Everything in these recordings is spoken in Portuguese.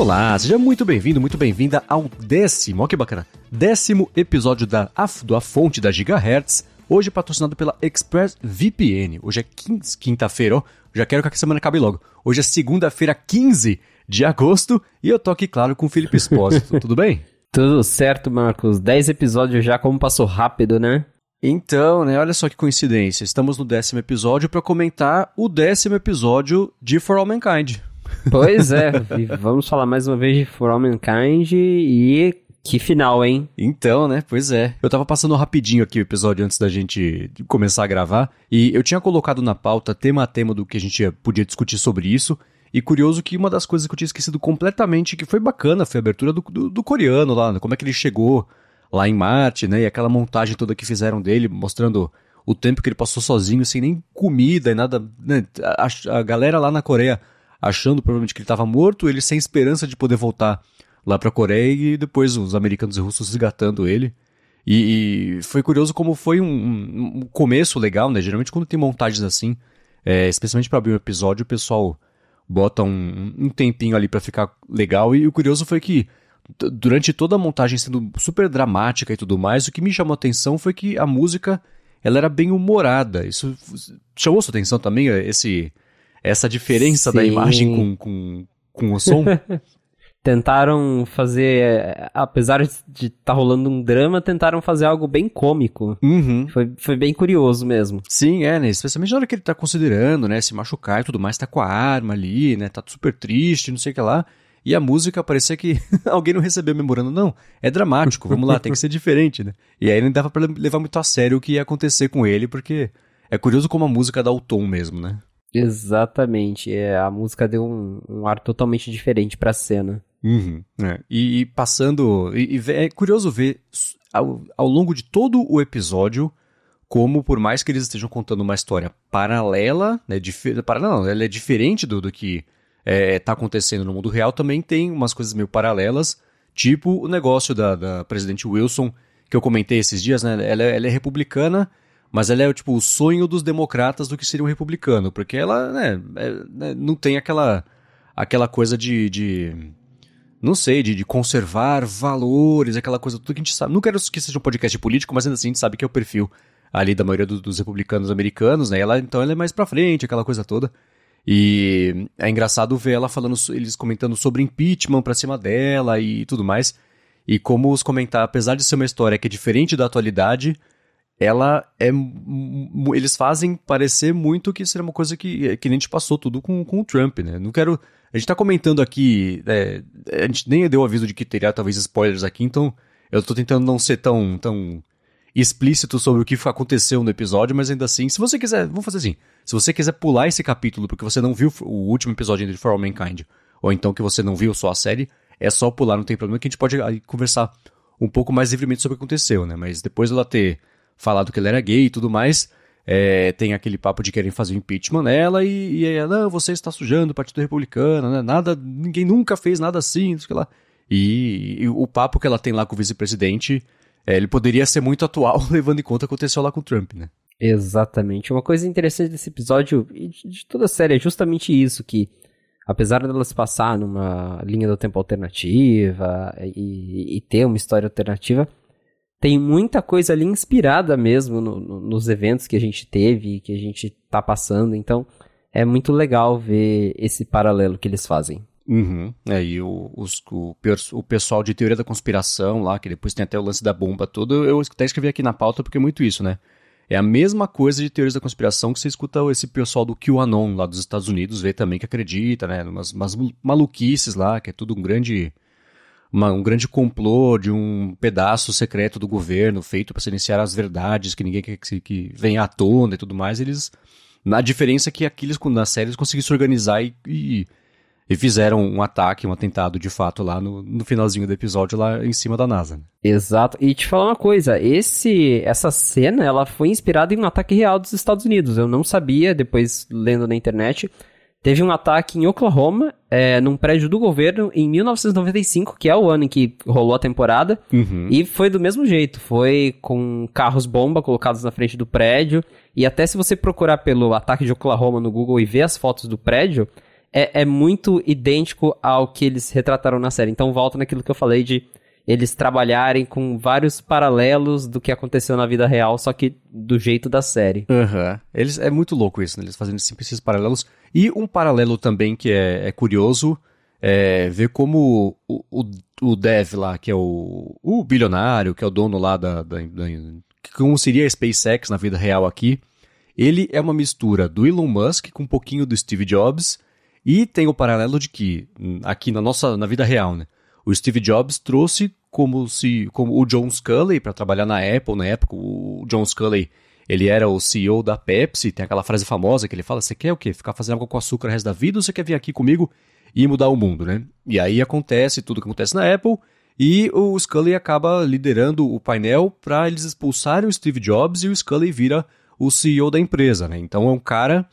Olá, seja muito bem-vindo, muito bem-vinda ao décimo, olha que bacana, décimo episódio da, do A Fonte da Gigahertz, hoje patrocinado pela ExpressVPN. Hoje é quinta-feira, ó, já quero que a semana acabe logo. Hoje é segunda-feira, 15 de agosto, e eu tô aqui, claro, com o Felipe Espósito, tudo bem? Tudo certo, Marcos. 10 episódios já, como passou rápido, né? Então, né, olha só que coincidência. Estamos no décimo episódio para comentar o décimo episódio de For All Mankind. Pois é, vamos falar mais uma vez de For All Mankind e que final, hein? Então, né? Pois é. Eu tava passando rapidinho aqui o episódio antes da gente começar a gravar e eu tinha colocado na pauta tema a tema do que a gente podia discutir sobre isso. E curioso que uma das coisas que eu tinha esquecido completamente, que foi bacana, foi a abertura do, do, do coreano lá, como é que ele chegou lá em Marte, né? E aquela montagem toda que fizeram dele, mostrando o tempo que ele passou sozinho, sem nem comida e nada. Né? A, a, galera lá na Coreia achando provavelmente que ele estava morto, ele sem esperança de poder voltar lá pra Coreia e depois os americanos e russos resgatando ele. E, e foi curioso como foi um, um, começo legal, né? Geralmente quando tem montagens assim, é, especialmente para abrir um episódio, o pessoal bota um, um tempinho ali para ficar legal. E o curioso foi que durante toda a montagem sendo super dramática e tudo mais, o que me chamou a atenção foi que a música ela era bem humorada. Isso chamou sua atenção também, esse, essa diferença Sim. da imagem com, com, com o som? tentaram fazer, apesar de estar tá rolando um drama, tentaram fazer algo bem cômico. Uhum. Foi, foi bem curioso mesmo. Sim, é, né? Especialmente na hora que ele tá considerando, né? Se machucar e tudo mais, tá com a arma ali, né? Tá super triste, não sei o que lá. E a música parecia que alguém não recebeu memorando. Não, é dramático, vamos lá, tem que ser diferente, né? E aí não dava pra levar muito a sério o que ia acontecer com ele, porque é curioso como a música dá o tom mesmo, né? Exatamente, é, a música deu um, um ar totalmente diferente pra cena. Uhum, é. e, e, passando. E, e, é curioso ver ao, ao longo de todo o episódio como, por mais que eles estejam contando uma história paralela, né? Dif não, ela é diferente do, do que é, tá acontecendo no mundo real, também tem umas coisas meio paralelas, tipo o negócio da, da presidente Wilson, que eu comentei esses dias, né? Ela, ela, é republicana, mas ela é tipo o sonho dos democratas do que seria um republicano, porque ela né, é, né, não tem aquela, aquela coisa de, de não sei, de, de, conservar valores, aquela coisa tudo que a gente sabe. Não quero que seja um podcast político, mas ainda assim a gente sabe que é o perfil ali da maioria do, dos republicanos americanos, né? Ela, então ela é mais pra frente, aquela coisa toda. E é engraçado ver ela falando, eles comentando sobre impeachment pra cima dela e tudo mais. E como os comentar, apesar de ser uma história que é diferente da atualidade, ela é. Eles fazem parecer muito que seria uma coisa que, que nem a gente passou tudo com, com o Trump, né? Não quero. A gente tá comentando aqui. É, a gente nem deu aviso de que teria talvez spoilers aqui, então eu tô tentando não ser tão, tão explícito sobre o que aconteceu no episódio, mas ainda assim, se você quiser, vamos fazer assim. Se você quiser pular esse capítulo porque você não viu o último episódio de For All Mankind, ou então que você não viu só a série, é só pular, não tem problema, que a gente pode conversar um pouco mais livremente sobre o que aconteceu, né? Mas depois dela ter falado que ele era gay e tudo mais, é, tem aquele papo de querem fazer impeachment nela e, e ela, não, você está sujando o Partido Republicano, né? Nada, ninguém nunca fez nada assim, sei lá. E, e o papo que ela tem lá com o vice-presidente é, ele poderia ser muito atual, levando em conta o que aconteceu lá com o Trump, né? Exatamente. Uma coisa interessante desse episódio, e de toda a série, é justamente isso, que apesar dela se passar numa linha do tempo alternativa e, e, ter uma história alternativa, tem muita coisa ali inspirada mesmo no, no, nos eventos que a gente teve, que a gente tá passando, então é muito legal ver esse paralelo que eles fazem. Uhum. É, e o, os, o, o, pessoal de teoria da conspiração lá, que depois tem até o lance da bomba todo, eu até escrevi aqui na pauta porque é muito isso, né? É a mesma coisa de teorias da conspiração que você escuta esse pessoal do QAnon lá dos Estados Unidos, vê também que acredita, né? Umas, umas maluquices lá, que é tudo um grande. Uma, um grande complô de um pedaço secreto do governo feito para silenciar as verdades que ninguém quer que, que venha à tona e tudo mais. Eles. A diferença que aqueles, nas séries, conseguiram se organizar e, e e fizeram um ataque, um atentado de fato lá no, no finalzinho do episódio lá em cima da NASA. Né? Exato. E te falar uma coisa, esse essa cena, ela foi inspirada em um ataque real dos Estados Unidos. Eu não sabia, depois lendo na internet. Teve um ataque em Oklahoma, é, num prédio do governo, em 1995, que é o ano em que rolou a temporada. Uhum. E foi do mesmo jeito. Foi com carros-bomba colocados na frente do prédio. E até se você procurar pelo ataque de Oklahoma no Google e ver as fotos do prédio, é, é muito idêntico ao que eles retrataram na série. Então volta naquilo que eu falei de eles trabalharem com vários paralelos do que aconteceu na vida real, só que do jeito da série. Uhum. Eles, é muito louco isso, né? Eles fazendo sempre esses paralelos. E um paralelo também que é, é curioso é ver como o, o, o, Dev lá, que é o, o bilionário, que é o dono lá da, da, da como seria a SpaceX na vida real aqui, ele é uma mistura do Elon Musk com um pouquinho do Steve Jobs e tem o paralelo de que hum, aqui na nossa na vida real, né? O Steve Jobs trouxe como se como o John Sculley para trabalhar na Apple na época. O John Sculley ele era o CEO da Pepsi, tem aquela frase famosa que ele fala: "Você quer o quê? Ficar fazendo água com açúcar o resto da vida ou você quer vir aqui comigo e mudar o mundo, né?" E aí acontece tudo que acontece na Apple e o Scully acaba liderando o painel para eles expulsarem o Steve Jobs e o Scully vira o CEO da empresa, né? Então é um cara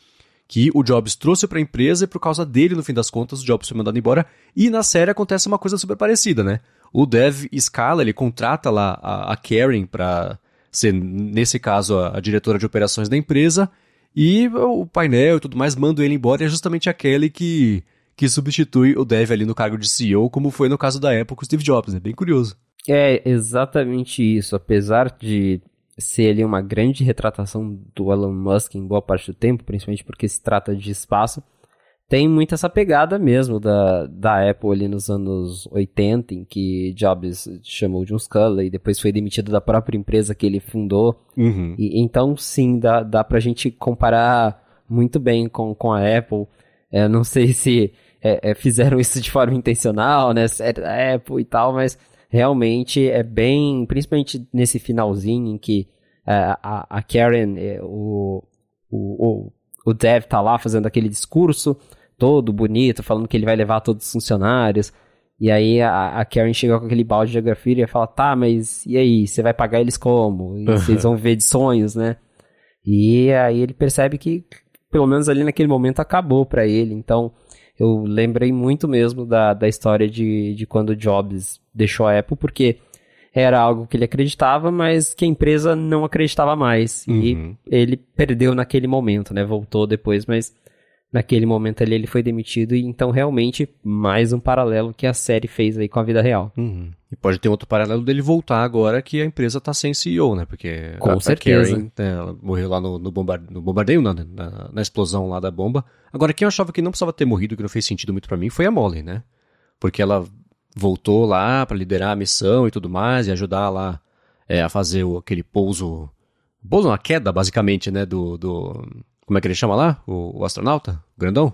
que o Jobs trouxe para a empresa e por causa dele, no fim das contas, o Jobs foi mandado embora. E na série acontece uma coisa super parecida, né? O Dev escala, ele contrata lá a, a Karen para ser, nesse caso, a, a, diretora de operações da empresa. E o painel e tudo mais manda ele embora. E é justamente aquele que, que substitui o Dev ali no cargo de CEO, como foi no caso da Apple com o Steve Jobs, né? Bem curioso. É exatamente isso. Apesar de ser ali uma grande retratação do Elon Musk em boa parte do tempo, principalmente porque se trata de espaço, tem muito essa pegada mesmo da, da Apple ali nos anos 80, em que Jobs chamou de um Scully e depois foi demitido da própria empresa que ele fundou. Uhum. E, então, sim, dá, dá pra gente comparar muito bem com, com a Apple. É, não sei se é, é, fizeram isso de forma intencional, né? É Apple e tal, mas realmente é bem, principalmente nesse finalzinho em que uh, a, a, Karen, é, o, o, o, Dev tá lá fazendo aquele discurso todo bonito, falando que ele vai levar todos os funcionários. E aí a, a Karen chega com aquele balde de grafite e fala, tá, mas e aí, você vai pagar eles como? E vocês vão ver de sonhos, né? E aí ele percebe que, pelo menos ali naquele momento, acabou para ele. Então, eu lembrei muito mesmo da, da história de, de quando o Jobs deixou a Apple, porque era algo que ele acreditava, mas que a empresa não acreditava mais. Uhum. E ele perdeu naquele momento, né? Voltou depois, mas naquele momento ali ele foi demitido. E então, realmente, mais um paralelo que a série fez aí com a vida real. Uhum. E pode ter outro paralelo dele voltar agora que a empresa tá sem CEO, né? Porque com a, certeza. A Karen, né, ela morreu lá no, no, bombardeio, no bombardeio não, né? na, na explosão lá da bomba. Agora, quem eu achava que não precisava ter morrido, que não fez sentido muito para mim, foi a Molly, né? Porque ela voltou lá para liderar a missão e tudo mais, e ajudar lá é, a fazer o, aquele pouso. Pouso, uma queda, basicamente, né? Do. do como é que ele chama lá? O, o astronauta? O grandão?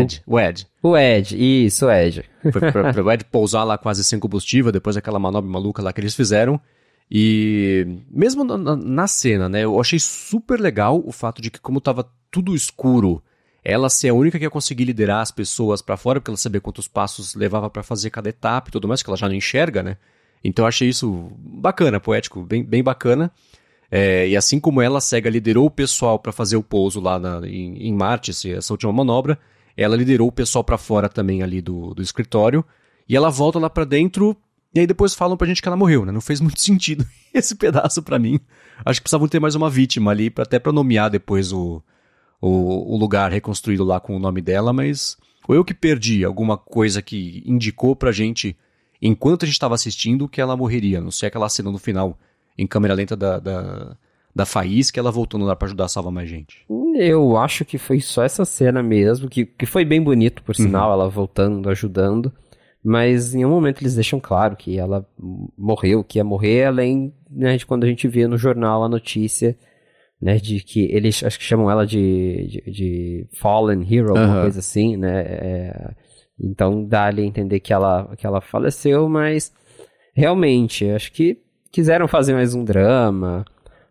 Ed. O, o Ed. O Ed, isso, o Ed. Foi pra, pra o Ed pousar lá quase sem combustível, depois daquela manobra maluca lá que eles fizeram. E mesmo na, na, cena, né? Eu achei super legal o fato de que, como tava tudo escuro ela ser a única que ia conseguir liderar as pessoas para fora, porque ela sabia quantos passos levava para fazer cada etapa e tudo mais, que ela já não enxerga, né? Então eu achei isso bacana, poético, bem, bem bacana. É, e assim como ela, a SEGA liderou o pessoal para fazer o pouso lá na, em, em Marte, essa última manobra, ela liderou o pessoal para fora também ali do, do escritório. E ela volta lá para dentro e aí depois falam pra gente que ela morreu, né? Não fez muito sentido esse pedaço para mim. Acho que precisavam ter mais uma vítima ali, pra, até pra nomear depois o, o, o lugar reconstruído lá com o nome dela, mas ou eu que perdi alguma coisa que indicou pra gente, enquanto a gente estava assistindo, que ela morreria. Não sei aquela cena no final, em câmera lenta da, da, da Faísca, ela voltando lá para ajudar a salvar mais gente. Eu acho que foi só essa cena mesmo, que, que foi bem bonito, por sinal, uhum. ela voltando, ajudando. Mas em um momento eles deixam claro que ela morreu, que ia morrer, além né, de quando a gente vê no jornal a notícia né, de que eles acho que chamam ela de, de, de Fallen Hero, alguma coisa assim, né, é, então dá ali a entender que ela, que ela faleceu, mas realmente, acho que quiseram fazer mais um drama,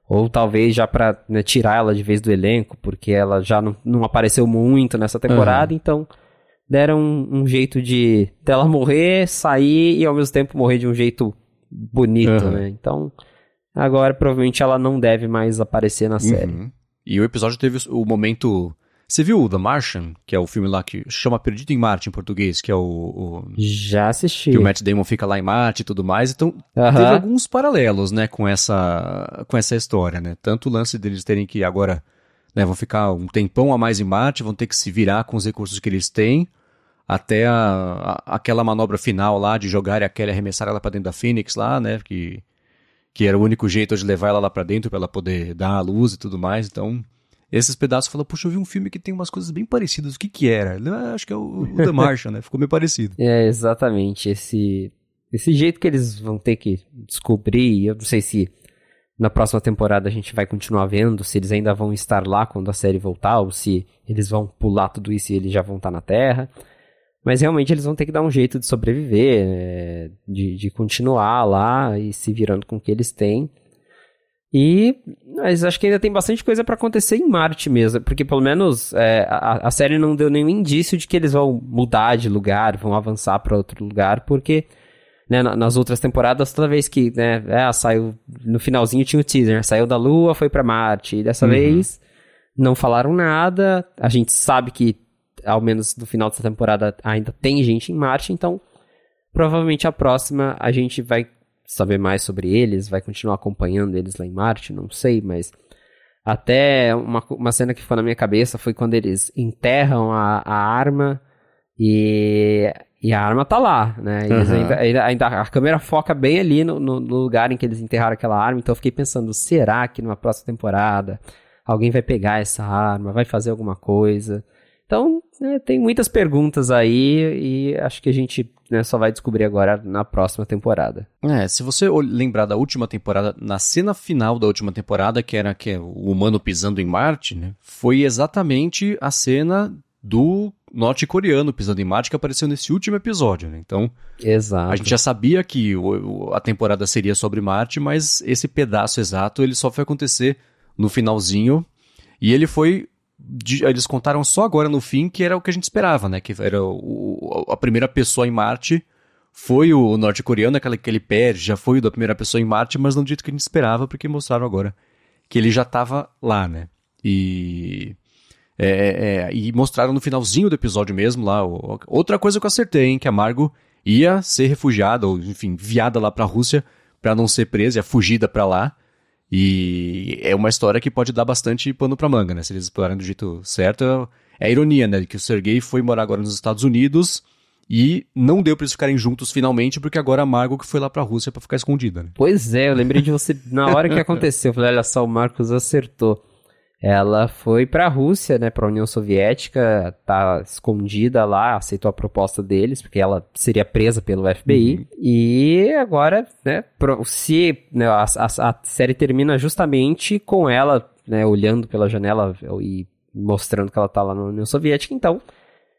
ou talvez já pra né, tirar ela de vez do elenco, porque ela já não, não apareceu muito nessa temporada, uhum. então deram um, um, jeito de dela morrer, sair e ao mesmo tempo morrer de um jeito bonito, uhum. né, então... Agora, provavelmente, ela não deve mais aparecer na série. Uhum. E o episódio teve o momento. Você viu o The Martian, que é o filme lá que chama Perdido em Marte em português, que é o, o. Já assisti. Que o Matt Damon fica lá em Marte e tudo mais. Então, uhum. teve alguns paralelos, né, com essa, com essa história, né? Tanto o lance deles terem que agora né, vão ficar um tempão a mais em Marte, vão ter que se virar com os recursos que eles têm, até a, a, aquela manobra final lá de jogar a Kelly arremessar ela para dentro da Phoenix lá, né, que, que era o único jeito de levar ela lá para dentro para ela poder dar a luz e tudo mais, então esses pedaços falam, puxa, eu vi um filme que tem umas coisas bem parecidas, o que que era? Ah, acho que é o, o The Martian, né, ficou meio parecido. É, exatamente, esse, esse jeito que eles vão ter que descobrir, eu não sei se na próxima temporada a gente vai continuar vendo se eles ainda vão estar lá quando a série voltar, ou se eles vão pular tudo isso e eles já vão estar na Terra. Mas realmente eles vão ter que dar um jeito de sobreviver, né? de, de continuar lá e se virando com o que eles têm. E mas acho que ainda tem bastante coisa para acontecer em Marte mesmo, porque pelo menos é, a, a, série não deu nenhum indício de que eles vão mudar de lugar, vão avançar para outro lugar, porque né, nas outras temporadas, toda vez que, né, é, saiu, no finalzinho tinha o teaser, né, saiu da Lua, foi para Marte, e dessa uhum. vez não falaram nada, a gente sabe que, ao menos no final dessa temporada, ainda tem gente em Marte, então, provavelmente a próxima a gente vai saber mais sobre eles, vai continuar acompanhando eles lá em Marte, não sei, mas até uma, uma cena que ficou na minha cabeça foi quando eles enterram a, a arma e e a arma tá lá, né? Uhum. Ainda, ainda, a câmera foca bem ali no, no, no, lugar em que eles enterraram aquela arma. Então eu fiquei pensando, será que numa próxima temporada alguém vai pegar essa arma, vai fazer alguma coisa? Então, né, tem muitas perguntas aí e acho que a gente né, só vai descobrir agora na próxima temporada. É, se você lembrar da última temporada, na cena final da última temporada, que era que é o humano pisando em Marte, né, foi exatamente a cena do norte-coreano pisando em Marte que apareceu nesse último episódio, né? Então, Exato. a gente já sabia que o, a temporada seria sobre Marte, mas esse pedaço exato ele só foi acontecer no finalzinho e ele foi eles contaram só agora no fim que era o que a gente esperava, né? Que era o, a primeira pessoa em Marte foi o norte-coreano, aquele que ele perde, já foi o da primeira pessoa em Marte, mas não dito que a gente esperava, porque mostraram agora que ele já estava lá, né? E é, é, é, e mostraram no finalzinho do episódio mesmo lá. outra coisa que eu acertei, hein? Que a Margot ia ser refugiada, ou enfim, enviada lá pra Rússia para não ser presa, ia fugida para lá. E é uma história que pode dar bastante pano pra manga, né? Se eles explorarem do jeito certo. É a ironia, né? Que o Sergei foi morar agora nos Estados Unidos e não deu pra eles ficarem juntos finalmente, porque agora a Margot que foi lá pra Rússia para ficar escondida, né? Pois é, eu lembrei de você na hora que aconteceu. Eu falei, olha só, o Marcos acertou ela foi para a Rússia, né, para a União Soviética, tá escondida lá, aceitou a proposta deles, porque ela seria presa pelo FBI. Uhum. E agora, né, se né, a, a, a, série termina justamente com ela, né, olhando pela janela e mostrando que ela tá lá na União Soviética, então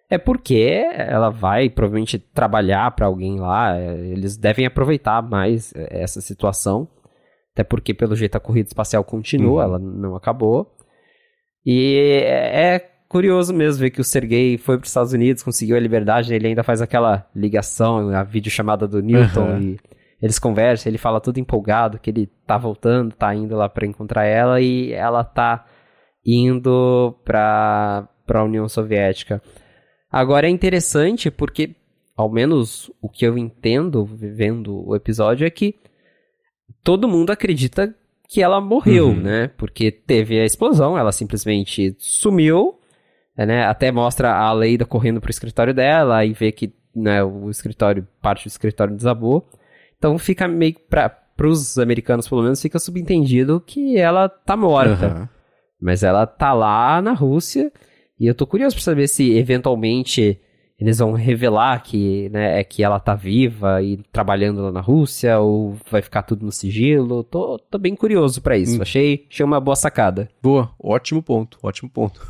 é porque ela vai provavelmente trabalhar para alguém lá, eles devem aproveitar mais essa situação. Até porque, pelo jeito, a corrida espacial continua, uhum. ela não acabou. E é, é curioso mesmo ver que o Sergei foi para os Estados Unidos, conseguiu a liberdade, ele ainda faz aquela ligação, a videochamada do Newton uhum. e eles conversam, ele fala tudo empolgado que ele tá voltando, tá indo lá para encontrar ela e ela tá indo para para a União Soviética. Agora é interessante porque ao menos o que eu entendo vendo o episódio é que todo mundo acredita que ela morreu, uhum. né? Porque teve a explosão, ela simplesmente sumiu, né? Até mostra a Leida correndo pro escritório dela e vê que né, o escritório, parte do escritório desabou. Então fica meio pra, pros americanos, pelo menos, fica subentendido que ela tá morta. Uhum. Mas ela tá lá na Rússia e eu tô curioso pra saber se eventualmente eles vão revelar que, né, é que ela tá viva e trabalhando lá na Rússia, ou vai ficar tudo no sigilo. Tô, tô bem curioso para isso. Hum. Achei, achei uma boa sacada. Boa, ótimo ponto, ótimo ponto.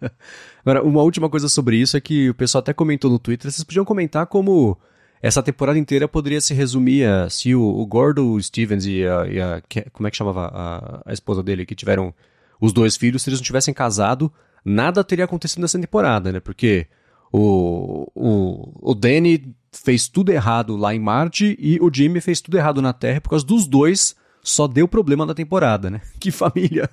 Agora, uma última coisa sobre isso é que o pessoal até comentou no Twitter, vocês podiam comentar como essa temporada inteira poderia se resumir a se o, o Gordo Stevens e a, e a, Como é que chamava a, a esposa dele, que tiveram os dois filhos, se eles não tivessem casado, nada teria acontecido nessa temporada, né? Porque o, o, o Danny fez tudo errado lá em Marte e o Jimmy fez tudo errado na Terra, por causa dos dois só deu problema na temporada, né? Que família.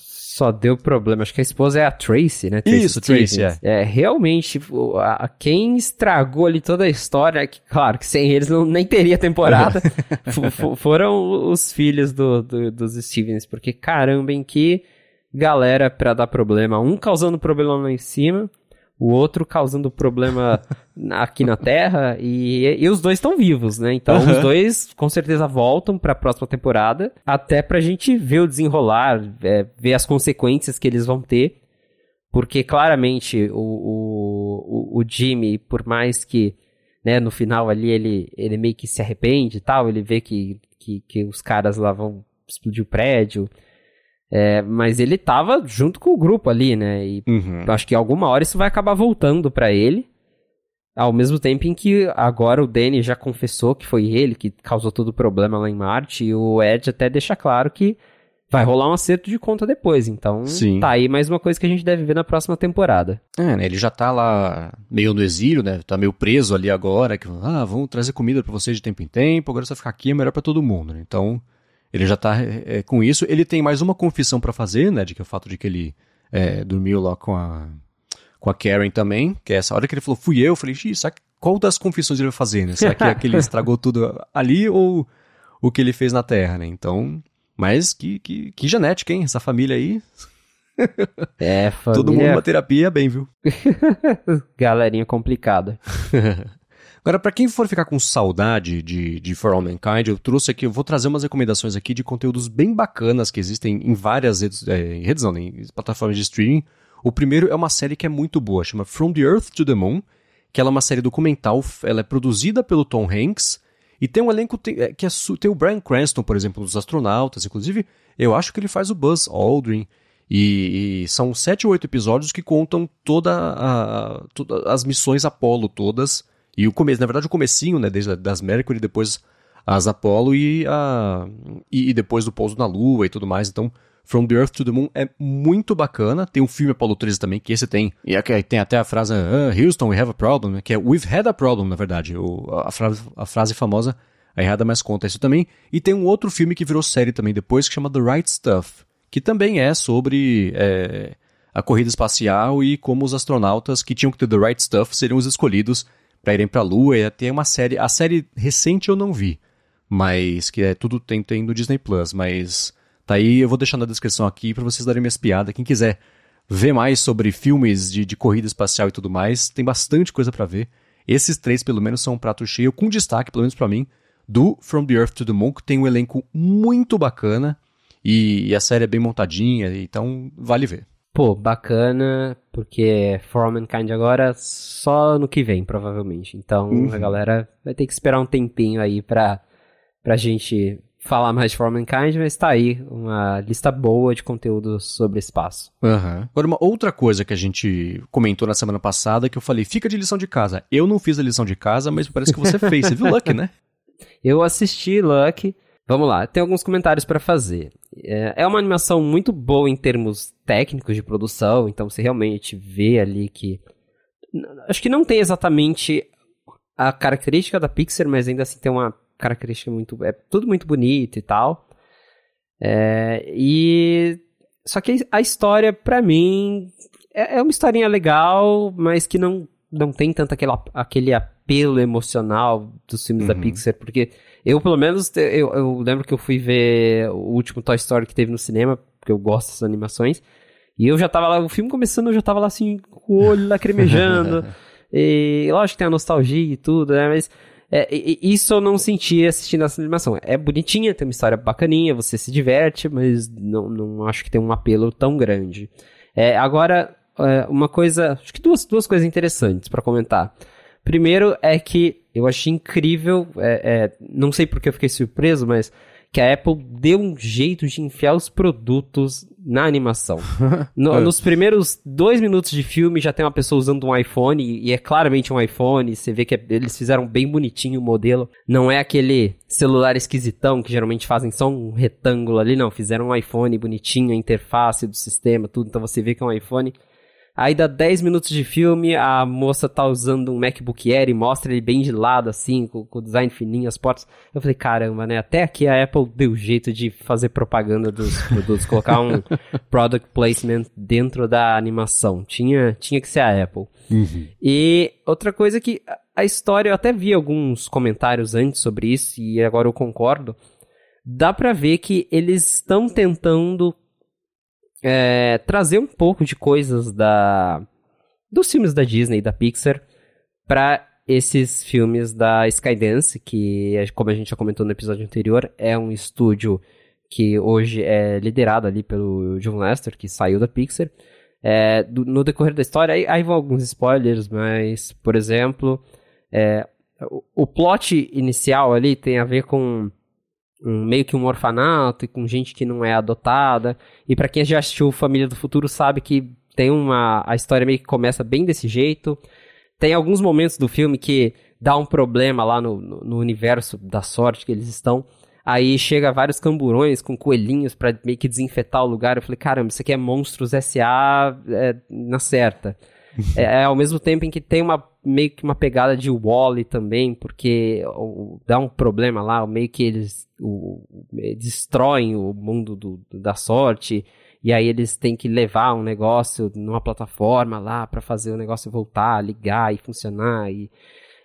só deu problema. Acho que a esposa é a Tracy, né? Tracy Isso, Stevens. Tracy, é. é. Realmente, a, quem estragou ali toda a história, que, claro, que sem eles não, nem teria temporada, foram os filhos do, do, dos Stevens, porque caramba, em que galera pra dar problema. Um causando problema lá em cima, o outro causando problema aqui na Terra, e, e os dois estão vivos, né? Então Aham. os dois com certeza voltam pra próxima temporada, até pra gente ver o desenrolar, é, ver as consequências que eles vão ter. Porque claramente o, o, o, o Jimmy, por mais que né, no final ali ele, ele meio que se arrepende e tal, ele vê que, que, que os caras lá vão explodir o prédio. É, mas ele tava junto com o grupo ali, né? E Uhum. eu acho que alguma hora isso vai acabar voltando pra ele. Ao mesmo tempo em que agora o Danny já confessou que foi ele que causou todo o problema lá em Marte. E o Ed até deixa claro que vai rolar um acerto de conta depois. Então Sim. tá aí mais uma coisa que a gente deve ver na próxima temporada. É, né? Ele já tá lá meio no exílio, né? Tá meio preso ali agora. Que, ah, vamos trazer comida pra você de tempo em tempo. Agora você vai ficar aqui, é melhor pra todo mundo, né? Então, ele já tá é, é, com isso. Ele tem mais uma confissão pra fazer, né? De que o fato de que ele é, dormiu lá com a, com a Karen também. Que é essa hora que ele falou, fui eu. Eu falei, que, qual das confissões ele vai fazer, né? Será que é que ele estragou tudo ali ou o que ele fez na Terra, né? Então, mas que, que, que genética, hein? Essa família aí. É, família, Todo mundo numa terapia bem, viu? galerinha complicada. Agora, pra quem for ficar com saudade de, de For All Mankind, eu trouxe aqui, eu vou trazer umas recomendações aqui de conteúdos bem bacanas que existem em várias redes, é, redes não, em plataformas de streaming. O primeiro é uma série que é muito boa, chama From the Earth to the Moon, que ela é uma série documental, ela é produzida pelo Tom Hanks, e tem um elenco tem, é, que é, tem o Bryan Cranston, por exemplo, dos astronautas, inclusive, eu acho que ele faz o Buzz Aldrin, e, e são sete ou oito episódios que contam toda a, toda as missões Apollo todas, e o começo, na verdade o comecinho, né, desde das Mercury, depois as Apollo e, a, e, e depois do pouso na Lua e tudo mais, então From the Earth to the Moon é muito bacana. Tem um filme Apollo 13 também, que esse tem. E aqui tem até a frase ah, Houston, we have a problem, né, que é We've had a problem, na verdade. O, a, frase, a frase famosa, a errada mais conta isso também. E tem um outro filme que virou série também depois, que chama The Right Stuff, que também é sobre é, a corrida espacial e como os astronautas que tinham que ter The Right Stuff seriam os escolhidos para irem para a Lua. E tem uma série, a série recente eu não vi, mas que é tudo tem, tem no Disney Plus, mas tá aí, eu vou deixar na descrição aqui para vocês darem minhas piadas. Quem quiser ver mais sobre filmes de, de corrida espacial e tudo mais, tem bastante coisa para ver. Esses três, pelo menos, são um prato cheio, com destaque, pelo menos para mim, do From the Earth to the Moon, que tem um elenco muito bacana e, e a série é bem montadinha, então vale ver. Pô, bacana, porque For All Mankind agora só no que vem, provavelmente. Então Uhum. a galera vai ter que esperar um tempinho aí pra, pra gente falar mais de For All Mankind, mas tá aí uma lista boa de conteúdo sobre espaço. Aham. Agora, uma outra coisa que a gente comentou na semana passada, que eu falei, fica de lição de casa. Eu não fiz a lição de casa, mas parece que você fez. Você viu Luck, né? Eu assisti Luck. Vamos lá, tem alguns comentários pra fazer. É é uma animação muito boa em termos técnicos de produção, então você realmente vê ali que. Acho que não tem exatamente a característica da Pixar, mas ainda assim tem uma característica muito. É tudo muito bonito e tal. É, e. Só que a história, pra mim, é, é uma historinha legal, mas que não, não tem tanto aquele, aquele apelo emocional dos filmes da Uhum. Pixar, porque eu, pelo menos, eu, eu lembro que eu fui ver o último Toy Story que teve no cinema, porque eu gosto dessas animações, e eu já tava lá, o filme começando, eu já tava lá assim, com o olho lacrimejando, e lógico que tem a nostalgia e tudo, né, mas é, isso eu não senti assistindo essa animação. É bonitinha, tem uma história bacaninha, você se diverte, mas não, não acho que tem um apelo tão grande. É, agora, é, uma coisa, acho que duas, duas coisas interessantes pra comentar. Primeiro é que eu achei incrível, é, é, não sei porque eu fiquei surpreso, mas que a Apple deu um jeito de enfiar os produtos na animação. No- É. Nos primeiros dois minutos de filme já tem uma pessoa usando um iPhone, e é claramente um iPhone, você vê que é- eles fizeram bem bonitinho o modelo. Não é aquele celular esquisitão que geralmente fazem só um retângulo ali, não. Fizeram um iPhone bonitinho, a interface do sistema, tudo, então você vê que é um iPhone. Aí dá 10 minutos de filme, a moça tá usando um MacBook Air e mostra ele bem de lado, assim, com, com o design fininho, as portas. Eu falei, caramba, né? Até aqui a Apple deu jeito de fazer propaganda dos produtos, colocar um product placement dentro da animação. Tinha, tinha que ser a Apple. E outra coisa que a- a história, eu até vi alguns comentários antes sobre isso, e agora eu concordo. Dá pra ver que eles estão tentando é, trazer um pouco de coisas da dos filmes da Disney, da Pixar, para esses filmes da Skydance, que, como a gente já comentou no episódio anterior, é um estúdio que hoje é liderado ali pelo John Lester, que saiu da Pixar. É, do, no decorrer da história, aí, aí, vão alguns spoilers, mas, por exemplo, é, o, o plot inicial ali tem a ver com um, meio que um orfanato e com gente que não é adotada. E para quem já assistiu Família do Futuro sabe que tem uma a história meio que começa bem desse jeito. Tem alguns momentos do filme que dá um problema lá no, no, no universo da sorte que eles estão. Aí chega vários camburões com coelhinhos para meio que desinfetar o lugar. Eu falei, caramba, isso aqui é Monstros S.A. É, na certa. é, é, ao mesmo tempo em que tem uma meio que uma pegada de Wally também, porque dá um problema lá, meio que eles o, destroem o mundo do, da sorte. E aí eles têm que levar um negócio numa plataforma lá para fazer o negócio voltar, ligar e funcionar. E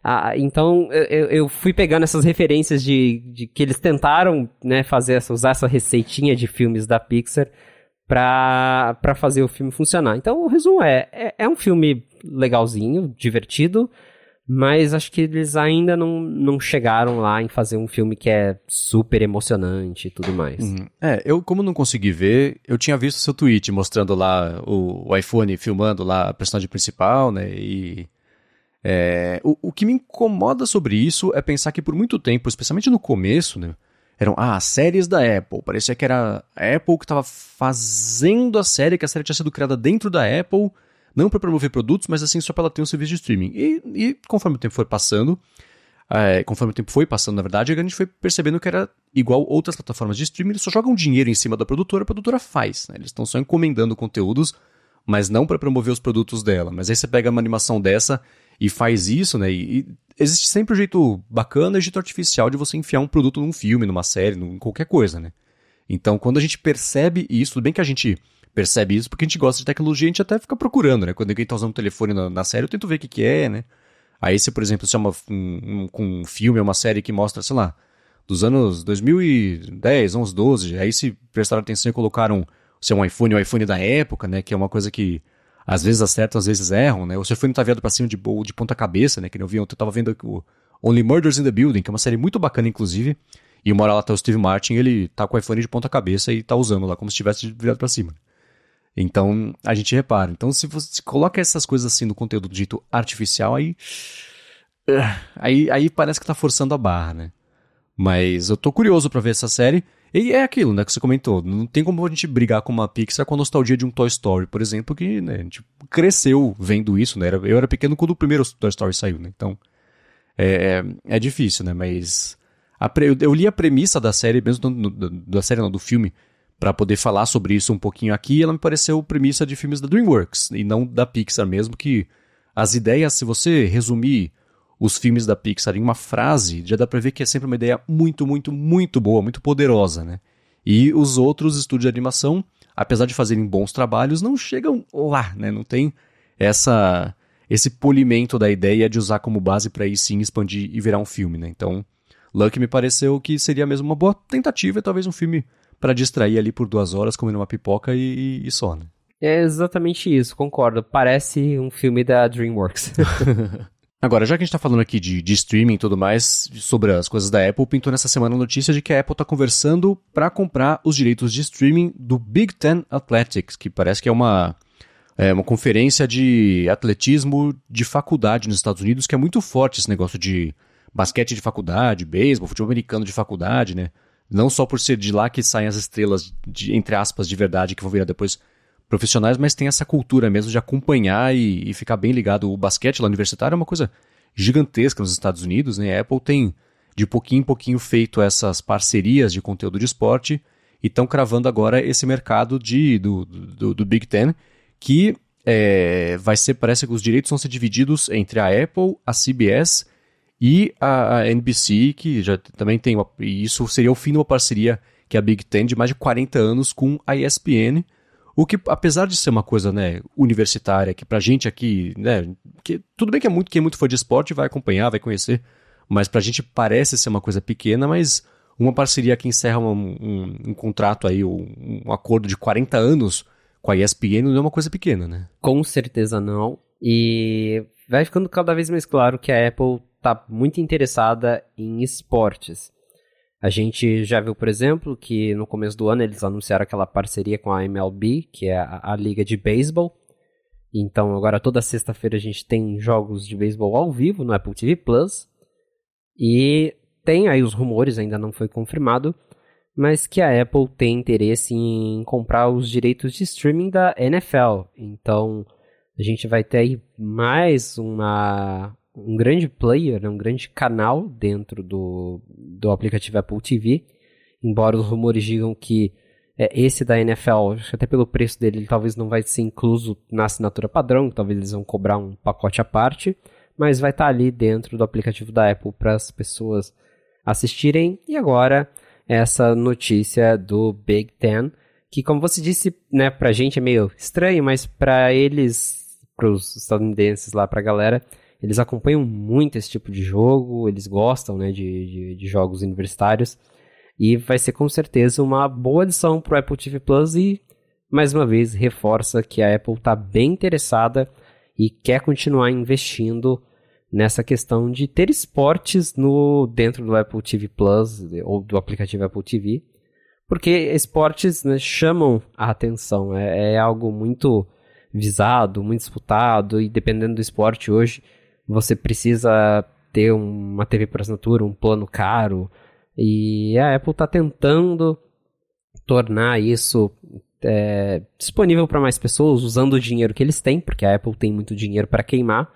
ah, então eu, eu, fui pegando essas referências de, de que eles tentaram né, fazer essa, usar essa receitinha de filmes da Pixar para fazer o filme funcionar. Então o resumo é, é, é, um filme legalzinho, divertido, mas acho que eles ainda não, não chegaram lá em fazer um filme que é super emocionante e tudo mais. Uhum. É, eu como não consegui ver, eu tinha visto seu tweet mostrando lá o, o iPhone filmando lá a personagem principal, né, e é, o, o que me incomoda sobre isso é pensar que por muito tempo, especialmente no começo, né, eram ah, séries da Apple. Parecia que era a Apple que estava fazendo a série, que a série tinha sido criada dentro da Apple, não para promover produtos, mas assim só para ela ter um serviço de streaming. E, e conforme o tempo foi passando, é, conforme o tempo foi passando, na verdade, a gente foi percebendo que era igual outras plataformas de streaming, eles só jogam dinheiro em cima da produtora, a produtora faz. Né? Eles estão só encomendando conteúdos, mas não para promover os produtos dela. Mas aí você pega uma animação dessa e faz isso, né? E, e existe sempre um jeito bacana um jeito artificial de você enfiar um produto num filme, numa série, em qualquer coisa, né? Então, quando a gente percebe isso, tudo bem que a gente percebe isso porque a gente gosta de tecnologia, a gente até fica procurando, né? Quando alguém tá usando o telefone na, na série, eu tento ver o que, que é, né? Aí, se, por exemplo, se é uma, um, um, um filme, uma série que mostra, sei lá, dos anos 2010, 11, 12, aí se prestaram atenção e colocaram se é um iPhone, o iPhone da época, né? Que é uma coisa que às vezes acertam, às vezes erram, né? O filme tá virado pra cima de, de ponta cabeça, né? Que eu vi ontem, eu tava vendo o Only Murders in the Building, que é uma série muito bacana, inclusive. E uma hora lá tá o Steve Martin, ele tá com o iPhone de ponta cabeça e tá usando lá, como se estivesse virado para cima. Então, a gente repara. Então, se você coloca essas coisas assim no conteúdo dito artificial, aí. Aí, aí parece que tá forçando a barra, né? Mas eu tô curioso para ver essa série. E é aquilo, né, que você comentou. Não tem como a gente brigar com uma Pixar com a nostalgia de um Toy Story, por exemplo, que né, a gente cresceu vendo isso, né? Eu era pequeno quando o primeiro Toy Story saiu, né? Então, é, é, é difícil, né? Mas pre... eu li a premissa da série, mesmo do, do, da série não, do filme, para poder falar sobre isso um pouquinho aqui, ela me pareceu premissa de filmes da DreamWorks, e não da Pixar mesmo, que as ideias, se você resumir os filmes da Pixar em uma frase, já dá pra ver que é sempre uma ideia muito, muito, muito boa, muito poderosa, né? E os outros estúdios de animação, apesar de fazerem bons trabalhos, não chegam lá, né? Não tem essa esse polimento da ideia de usar como base para aí sim expandir e virar um filme, né? Então, Lucky me pareceu que seria mesmo uma boa tentativa e talvez um filme para distrair ali por duas horas comendo uma pipoca e, e só, né? É exatamente isso, concordo. Parece um filme da DreamWorks. Agora, já que a gente está falando aqui de, de streaming e tudo mais, sobre as coisas da Apple, pintou nessa semana a notícia de que a Apple está conversando para comprar os direitos de streaming do Big Ten Athletics, que parece que é uma, é uma conferência de atletismo de faculdade nos Estados Unidos, que é muito forte esse negócio de basquete de faculdade, beisebol, futebol americano de faculdade, né? Não só por ser de lá que saem as estrelas, de, entre aspas, de verdade, que vão virar depois profissionais, mas tem essa cultura mesmo de acompanhar e, e, ficar bem ligado. O basquete lá universitário é uma coisa gigantesca nos Estados Unidos, né? A Apple tem de pouquinho em pouquinho feito essas parcerias de conteúdo de esporte e estão cravando agora esse mercado de, do, do, do Big Ten, que é, vai ser, parece que os direitos vão ser divididos entre a Apple, a CBS e a, a NBC, que já também tem, uma, e isso seria o fim de uma parceria que é a Big Ten de mais de 40 anos com a ESPN, o que, apesar de ser uma coisa, né, universitária, que pra gente aqui, né, que, tudo bem que é muito, quem é muito fã de esporte vai acompanhar, vai conhecer, mas pra gente parece ser uma coisa pequena, mas uma parceria que encerra um, um, um contrato aí, um, um, acordo de 40 anos com a ESPN não é uma coisa pequena, né? Com certeza não. E vai ficando cada vez mais claro que a Apple está muito interessada em esportes. A gente já viu, por exemplo, que no começo do ano eles anunciaram aquela parceria com a MLB, que é a, a liga de beisebol. Então agora toda sexta-feira a gente tem jogos de beisebol ao vivo no Apple TV Plus. E tem aí os rumores, ainda não foi confirmado, mas que a Apple tem interesse em comprar os direitos de streaming da NFL. Então, a gente vai ter aí mais uma, um grande player, né, um grande canal dentro do, do aplicativo Apple TV. Embora os rumores digam que é, esse da NFL, até pelo preço dele, ele talvez não vai ser incluso na assinatura padrão, talvez eles vão cobrar um pacote à parte, mas vai estar tá ali dentro do aplicativo da Apple para as pessoas assistirem. E agora essa notícia do Big Ten, que como você disse, né, pra gente é meio estranho, mas para eles, pros estadunidenses lá, pra galera, eles acompanham muito esse tipo de jogo, eles gostam, né, de, de, de jogos universitários, e vai ser com certeza uma boa adição pro Apple TV Plus e, mais uma vez, reforça que a Apple está bem interessada e quer continuar investindo nessa questão de ter esportes no dentro do Apple TV Plus ou do aplicativo Apple TV, porque esportes né, chamam a atenção, é, é, algo muito visado, muito disputado e dependendo do esporte hoje você precisa ter uma TV por assinatura, um plano caro e a Apple está tentando tornar isso é, disponível para mais pessoas usando o dinheiro que eles têm, porque a Apple tem muito dinheiro para queimar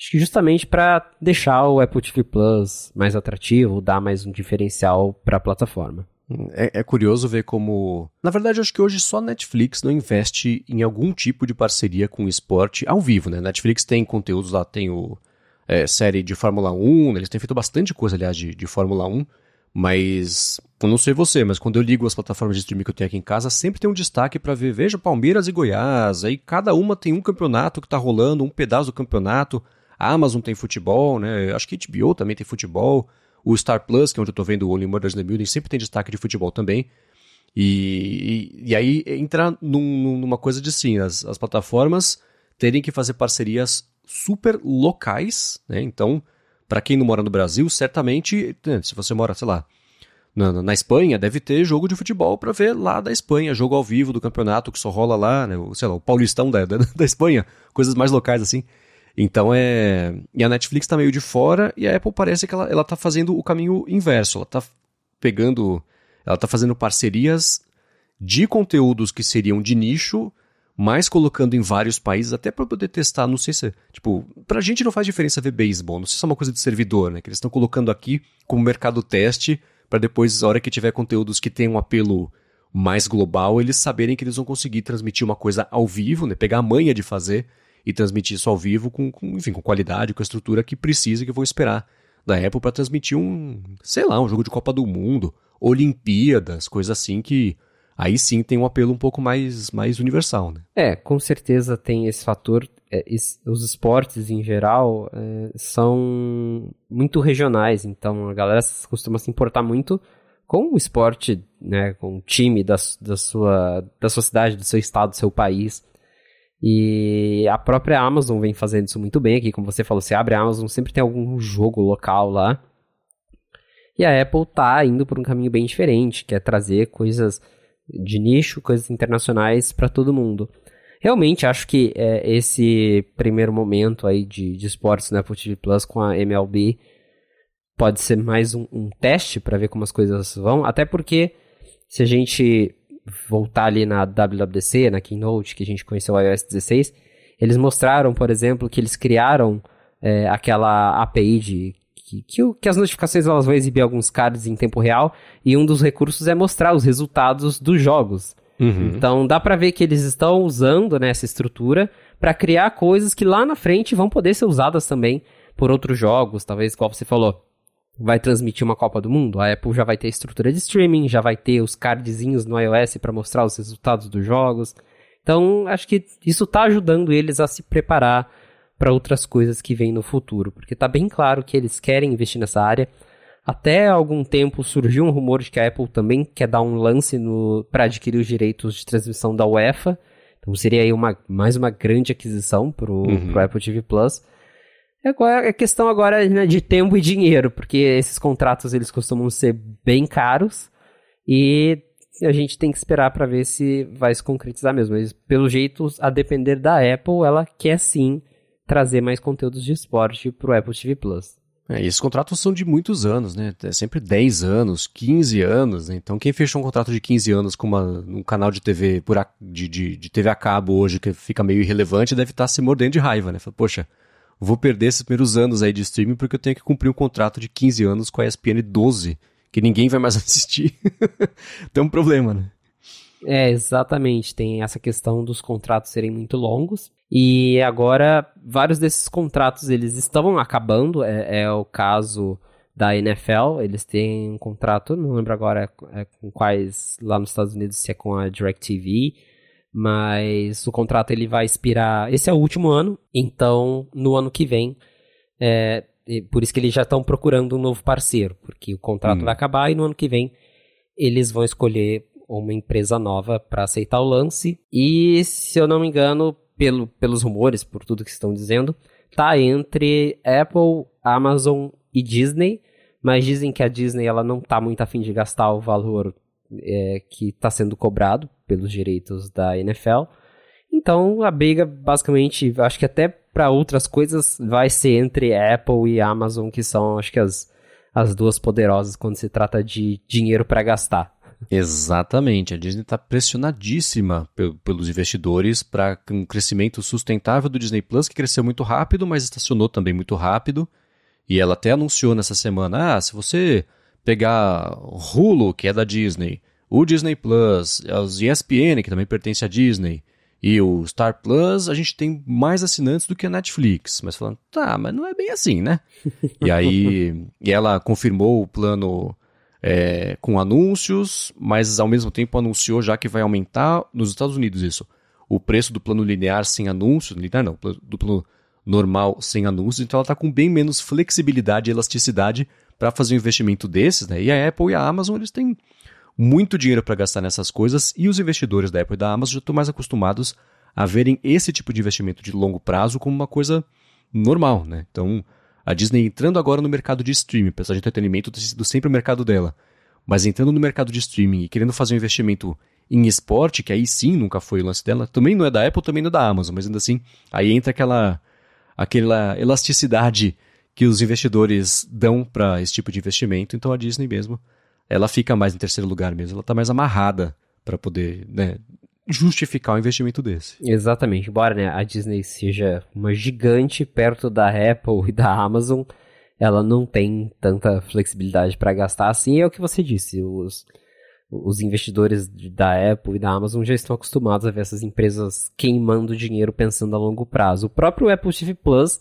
Acho que justamente para deixar o Apple TV Plus mais atrativo, dar mais um diferencial para a plataforma. É, é, curioso ver como. Na verdade, acho que hoje só Netflix não investe em algum tipo de parceria com o esporte ao vivo, né? Netflix tem conteúdos lá, tem o é, série de Fórmula 1, eles têm feito bastante coisa, aliás, de, de Fórmula 1, mas. Eu não sei você, mas quando eu ligo as plataformas de streaming que eu tenho aqui em casa, sempre tem um destaque para ver, veja Palmeiras e Goiás, aí cada uma tem um campeonato que tá rolando, um pedaço do campeonato. A Amazon tem futebol, né? Acho que HBO também tem futebol. O Star Plus, que é onde eu tô vendo o Only Murders in the Building, sempre tem destaque de futebol também. E, e, e aí entra num, numa coisa de sim, as, as plataformas terem que fazer parcerias super locais, né? Então, para quem não mora no Brasil, certamente, né, se você mora, sei lá, na, na Espanha, deve ter jogo de futebol para ver lá da Espanha, jogo ao vivo do campeonato que só rola lá, né? Sei lá, o Paulistão da, da, da Espanha, coisas mais locais assim. Então é. E a Netflix tá meio de fora e a Apple parece que ela, ela tá fazendo o caminho inverso. Ela tá pegando. Ela tá fazendo parcerias de conteúdos que seriam de nicho, mas colocando em vários países, até para poder testar. Não sei se. Tipo, pra gente não faz diferença ver beisebol. Não sei se é uma coisa de servidor, né? Que eles estão colocando aqui como mercado teste, para depois, a hora que tiver conteúdos que tenham um apelo mais global, eles saberem que eles vão conseguir transmitir uma coisa ao vivo, né? Pegar a manha de fazer e transmitir isso ao vivo com, com, enfim, com qualidade, com a estrutura que precisa que vou esperar da Apple para transmitir um, sei lá, um jogo de Copa do Mundo, Olimpíadas, coisas assim que aí sim tem um apelo um pouco mais, mais universal, né? É, com certeza tem esse fator. É, os esportes em geral é, são muito regionais, então a galera costuma se importar muito com o esporte, né, com o time da, da, sua, da sua cidade, do seu estado, do seu país. E a própria Amazon vem fazendo isso muito bem aqui, como você falou, você abre a Amazon, sempre tem algum jogo local lá. E a Apple tá indo por um caminho bem diferente, que é trazer coisas de nicho, coisas internacionais para todo mundo. Realmente acho que é, esse primeiro momento aí de, de esportes no Apple TV Plus com a MLB pode ser mais um, um teste para ver como as coisas vão, até porque se a gente voltar ali na WWDC, na Keynote, que a gente conheceu o iOS 16, eles mostraram, por exemplo, que eles criaram é, aquela API de que, que, que, as notificações elas vão exibir alguns cards em tempo real e um dos recursos é mostrar os resultados dos jogos. Uhum. Então dá para ver que eles estão usando né, essa estrutura para criar coisas que lá na frente vão poder ser usadas também por outros jogos, talvez igual você falou vai transmitir uma Copa do Mundo, a Apple já vai ter estrutura de streaming, já vai ter os cardzinhos no iOS para mostrar os resultados dos jogos. Então, acho que isso está ajudando eles a se preparar para outras coisas que vêm no futuro, porque está bem claro que eles querem investir nessa área. Até algum tempo surgiu um rumor de que a Apple também quer dar um lance para adquirir os direitos de transmissão da UEFA. Então seria aí uma, mais uma grande aquisição pro, uhum. pro Apple TV Plus. Agora, a questão agora né, de tempo e dinheiro, porque esses contratos eles costumam ser bem caros e a gente tem que esperar para ver se vai se concretizar mesmo. Mas, pelo jeito, a depender da Apple, ela quer sim trazer mais conteúdos de esporte pro Apple TV Plus. É, esses contratos são de muitos anos, né? É sempre 10 anos, 15 anos, né? Então quem fechou um contrato de 15 anos com uma, um canal de TV por a, de, de, de, TV a cabo hoje que fica meio irrelevante deve estar se mordendo de raiva, né? Poxa, vou perder esses primeiros anos aí de streaming porque eu tenho que cumprir um contrato de 15 anos com a ESPN 12, que ninguém vai mais assistir. Tem um problema, né? É, exatamente. Tem essa questão dos contratos serem muito longos. E agora, vários desses contratos, eles estão acabando. É, é o caso da NFL. Eles têm um contrato, não lembro agora é, com quais lá nos Estados Unidos, se é com a DirecTV. Mas o contrato ele vai expirar. Esse é o último ano. Então, no ano que vem, é, por isso que eles já estão procurando um novo parceiro, porque o contrato hum. vai acabar e no ano que vem eles vão escolher uma empresa nova para aceitar o lance. E, se eu não me engano, pelo, pelos rumores, por tudo que estão dizendo, tá entre Apple, Amazon e Disney. Mas dizem que a Disney ela não tá muito afim de gastar o valor é, que está sendo cobrado pelos direitos da NFL. Então a briga, basicamente, acho que até para outras coisas vai ser entre Apple e Amazon, que são, acho que as, as duas poderosas quando se trata de dinheiro para gastar. Exatamente, a Disney está pressionadíssima pelos investidores para um crescimento sustentável do Disney Plus, que cresceu muito rápido, mas estacionou também muito rápido. E ela até anunciou nessa semana: ah, se você pegar Hulu, que é da Disney, o Disney Plus, os ESPN, que também pertence à Disney, e o Star Plus, a gente tem mais assinantes do que a Netflix. Mas falando, tá, mas não é bem assim, né? e aí, e ela confirmou o plano é, com anúncios, mas ao mesmo tempo anunciou já que vai aumentar nos Estados Unidos isso. O preço do plano linear sem anúncios, linear não, do plano normal sem anúncios, então ela está com bem menos flexibilidade e elasticidade para fazer um investimento desses, né? E a Apple e a Amazon, eles têm muito dinheiro para gastar nessas coisas e os investidores da Apple e da Amazon já estão mais acostumados a verem esse tipo de investimento de longo prazo como uma coisa normal, né? Então, a Disney entrando agora no mercado de streaming, apesar de entretenimento ter sido sempre o mercado dela, mas entrando no mercado de streaming e querendo fazer um investimento em esporte, que aí sim nunca foi o lance dela, também não é da Apple, também não é da Amazon, mas ainda assim, aí entra aquela, aquela elasticidade que os investidores dão para esse tipo de investimento, então a Disney mesmo, ela fica mais em terceiro lugar mesmo, ela está mais amarrada para poder né, justificar um investimento desse. Exatamente. Embora né, a Disney seja uma gigante perto da Apple e da Amazon, ela não tem tanta flexibilidade para gastar assim. É o que você disse. Os, os investidores da Apple e da Amazon já estão acostumados a ver essas empresas queimando dinheiro pensando a longo prazo. O próprio Apple TV Plus,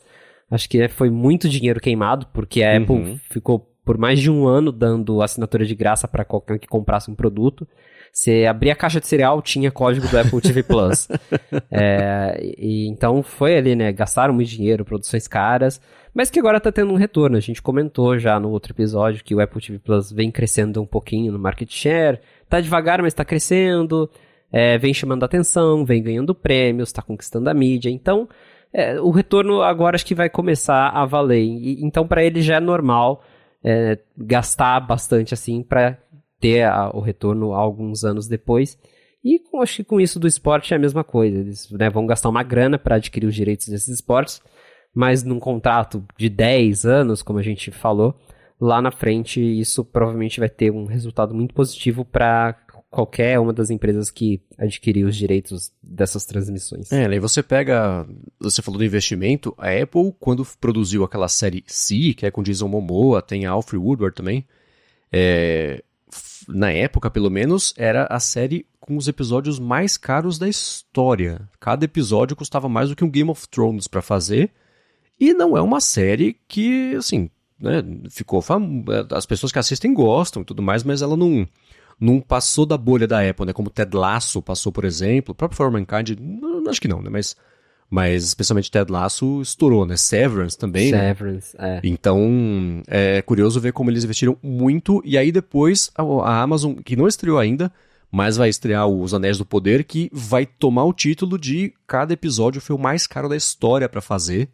acho que foi muito dinheiro queimado, porque a uhum. Apple ficou por mais de um ano dando assinatura de graça para qualquer que comprasse um produto. Você abria a caixa de cereal, tinha código do Apple TV Plus. é, e, então foi ali, né? Gastaram muito dinheiro, produções caras, mas que agora tá tendo um retorno. A gente comentou já no outro episódio que o Apple TV Plus vem crescendo um pouquinho no market share. Tá devagar, mas tá crescendo. É, vem chamando atenção, vem ganhando prêmios, tá conquistando a mídia. Então, é, o retorno agora acho que vai começar a valer. E, então, para ele já é normal é, gastar bastante assim para ter a, o retorno alguns anos depois. E com, acho que com isso do esporte é a mesma coisa. Eles né, vão gastar uma grana para adquirir os direitos desses esportes, mas num contrato de 10 anos, como a gente falou, lá na frente isso provavelmente vai ter um resultado muito positivo para qualquer uma das empresas que adquirir os direitos dessas transmissões. É, aí você pega, você falou do investimento, a Apple quando produziu aquela série C, que é com Jason Momoa, tem a Alfred Woodward também, é, na época pelo menos, era a série com os episódios mais caros da história. Cada episódio custava mais do que um Game of Thrones para fazer. E não é uma série que, assim, né, ficou fam... as pessoas que assistem gostam e tudo mais, mas ela não não passou da bolha da Apple, né? Como Ted Lasso passou, por exemplo. O próprio For Mankind, acho que não, né? Mas mas especialmente Ted Lasso estourou, né? Severance também, né? Severance, né? é. Então, é curioso ver como eles investiram muito e aí depois a, a Amazon, que não estreou ainda, mas vai estrear Os Anéis do Poder, que vai tomar o título de cada episódio foi o mais caro da história para fazer.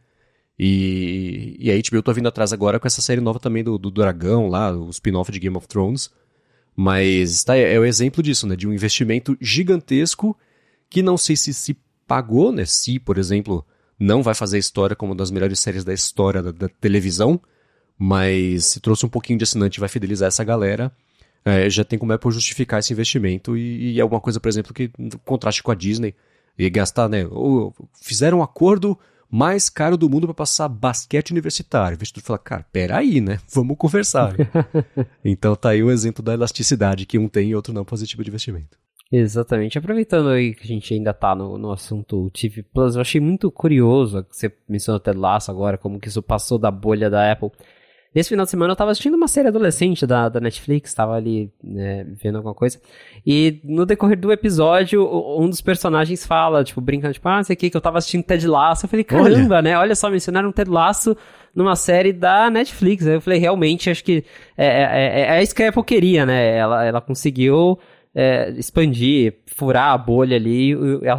E, e a HBO tá vindo atrás agora com essa série nova também do, do Dragão lá, o spin-off de Game of Thrones. Mas tá, é, o exemplo disso, né? De um investimento gigantesco que não sei se se pagou, né? Se, por exemplo, não vai fazer história como uma das melhores séries da história da, da televisão, mas se trouxe um pouquinho de assinante e vai fidelizar essa galera, é, já tem como é por justificar esse investimento e, e é uma coisa, por exemplo, que contraste com a Disney e gastar, né? Ou, fizeram um acordo mais caro do mundo para passar basquete universitário. O investidor fala, cara, peraí, né? Vamos conversar. então tá aí o exemplo da elasticidade que um tem e outro não positivo de investimento. Exatamente. Aproveitando aí que a gente ainda tá no, no assunto TV Plus, eu achei muito curioso que você mencionou o Ted Lasso agora, como que isso passou da bolha da Apple. Nesse final de semana eu tava assistindo uma série adolescente da, da Netflix, tava ali né, vendo alguma coisa. E no decorrer do episódio, um dos personagens fala, tipo, brincando, tipo, ah, sei que que eu tava assistindo Ted Lasso. Eu falei, caramba, olha. né? Olha só, mencionaram Ted Lasso numa série da Netflix. Aí eu falei, realmente, acho que é, é, é, é isso que a Apple queria, né? Ela, ela conseguiu é, expandir, furar a bolha ali.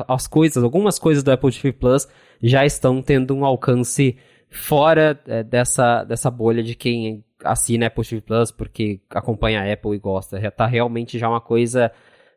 As coisas, algumas coisas do Apple TV Plus já estão tendo um alcance fora é, dessa, dessa bolha de quem assina Apple TV Plus porque acompanha a Apple e gosta. Já tá realmente já uma coisa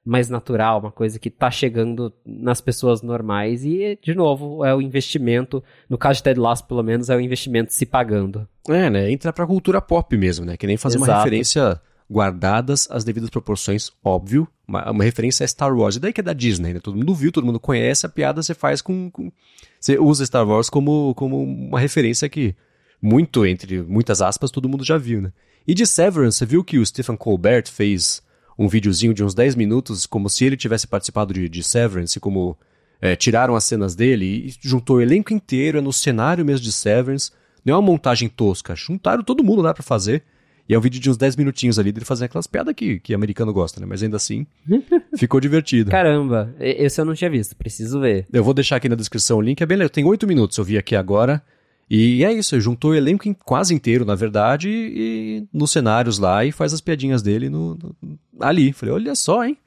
mais natural, uma coisa que tá chegando nas pessoas normais e, de novo, é o investimento, no caso de Ted Lasso, pelo menos, é o investimento se pagando. É, né? Entra pra cultura pop mesmo, né? Que nem fazer Exato. uma referência guardadas as devidas proporções, óbvio. Uma, uma, referência a Star Wars. E daí que é da Disney, né? Todo mundo viu, todo mundo conhece, a piada você faz com. com... Você usa Star Wars como, como uma referência que, muito, entre muitas aspas, todo mundo já viu, né? E de Severance, você viu que o Stephen Colbert fez um videozinho de uns 10 minutos, como se ele tivesse participado de, de Severance, como é, tiraram as cenas dele e juntou o elenco inteiro, é no cenário mesmo de Severance. Não é uma montagem tosca, juntaram todo mundo lá para fazer. E é um vídeo de uns 10 minutinhos ali dele fazendo aquelas piadas que, que americano gosta, né? Mas ainda assim, ficou divertido. Caramba, esse eu não tinha visto, preciso ver. Eu vou deixar aqui na descrição o link, é bem legal. Tem 8 minutos, eu vi aqui agora. E é isso, juntou o elenco quase inteiro, na verdade, e, e nos cenários lá e faz as piadinhas dele no, no, ali. Falei, olha só, hein?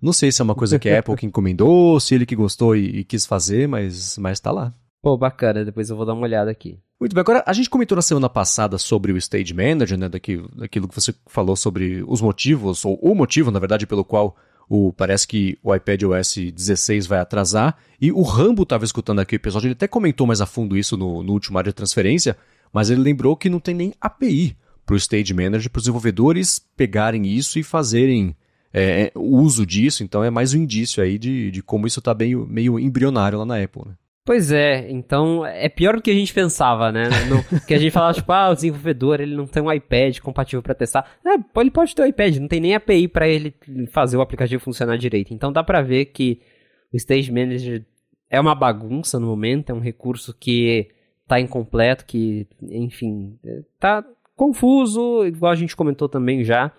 Não sei se é uma coisa que a Apple que encomendou, se ele que gostou e, e, quis fazer, mas, mas tá lá. Pô, bacana, depois eu vou dar uma olhada aqui. Muito bem, agora a gente comentou na semana passada sobre o Stage Manager, né, daquilo, que você falou sobre os motivos, ou o motivo, na verdade, pelo qual o, parece que o iPad OS 16 vai atrasar. E o Rambo estava escutando aqui o episódio, ele até comentou mais a fundo isso no, no último área de transferência, mas ele lembrou que não tem nem API para o Stage Manager, para os desenvolvedores pegarem isso e fazerem é, uso disso. Então é mais um indício aí de, de como isso está meio, meio embrionário lá na Apple. Né? Pois é, então é pior do que a gente pensava, né? No, que a gente falava, tipo, ah, o desenvolvedor ele não tem um iPad compatível para testar. É, ele pode ter um iPad, não tem nem API para ele fazer o aplicativo funcionar direito. Então dá pra ver que o Stage Manager é uma bagunça no momento, é um recurso que tá incompleto, que, enfim, tá confuso, igual a gente comentou também já.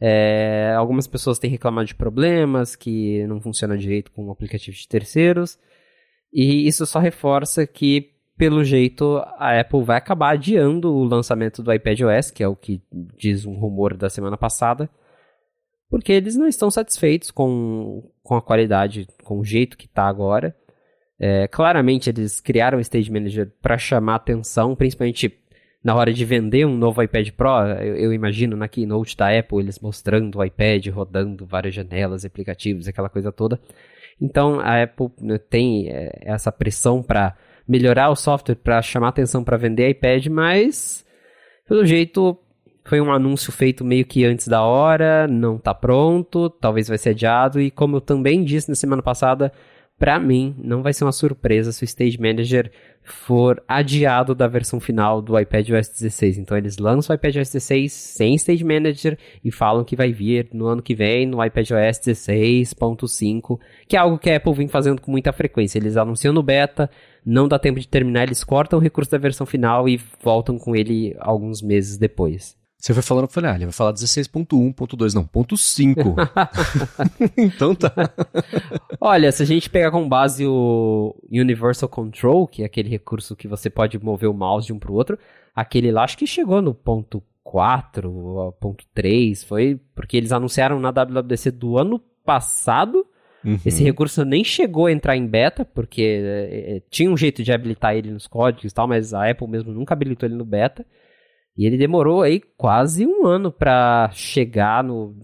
É, algumas pessoas têm reclamado de problemas, que não funciona direito com aplicativos de terceiros. E isso só reforça que, pelo jeito, a Apple vai acabar adiando o lançamento do iPadOS, que é o que diz um rumor da semana passada, porque eles não estão satisfeitos com, com a qualidade, com o jeito que está agora. É, claramente eles criaram o Stage Manager para chamar atenção, principalmente na hora de vender um novo iPad Pro. Eu, eu, imagino na keynote da Apple eles mostrando o iPad rodando várias janelas, aplicativos, aquela coisa toda. Então a Apple né, tem é, essa pressão para melhorar o software, para chamar atenção para vender iPad, mas pelo jeito foi um anúncio feito meio que antes da hora, não está pronto, talvez vai ser adiado. E como eu também disse na semana passada, para mim, não vai ser uma surpresa se o Stage Manager for adiado da versão final do iPad OS 16. Então eles lançam o iPad OS 16 sem Stage Manager e falam que vai vir no ano que vem no iPad OS 16.5, que é algo que a Apple vem fazendo com muita frequência. Eles anunciam no beta, não dá tempo de terminar, eles cortam o recurso da versão final e voltam com ele alguns meses depois. Você foi falando, eu falei, ah, ele vai falar 16.1.2, não, ponto 5. então tá. Olha, se a gente pegar como base o Universal Control, que é aquele recurso que você pode mover o mouse de um para o outro, aquele lá acho que chegou no ponto 4, ponto 3, foi porque eles anunciaram na WWDC do ano passado. Uhum. Esse recurso nem chegou a entrar em beta, porque é, tinha um jeito de habilitar ele nos códigos e tal, mas a Apple mesmo nunca habilitou ele no beta. E ele demorou aí quase um ano para chegar no,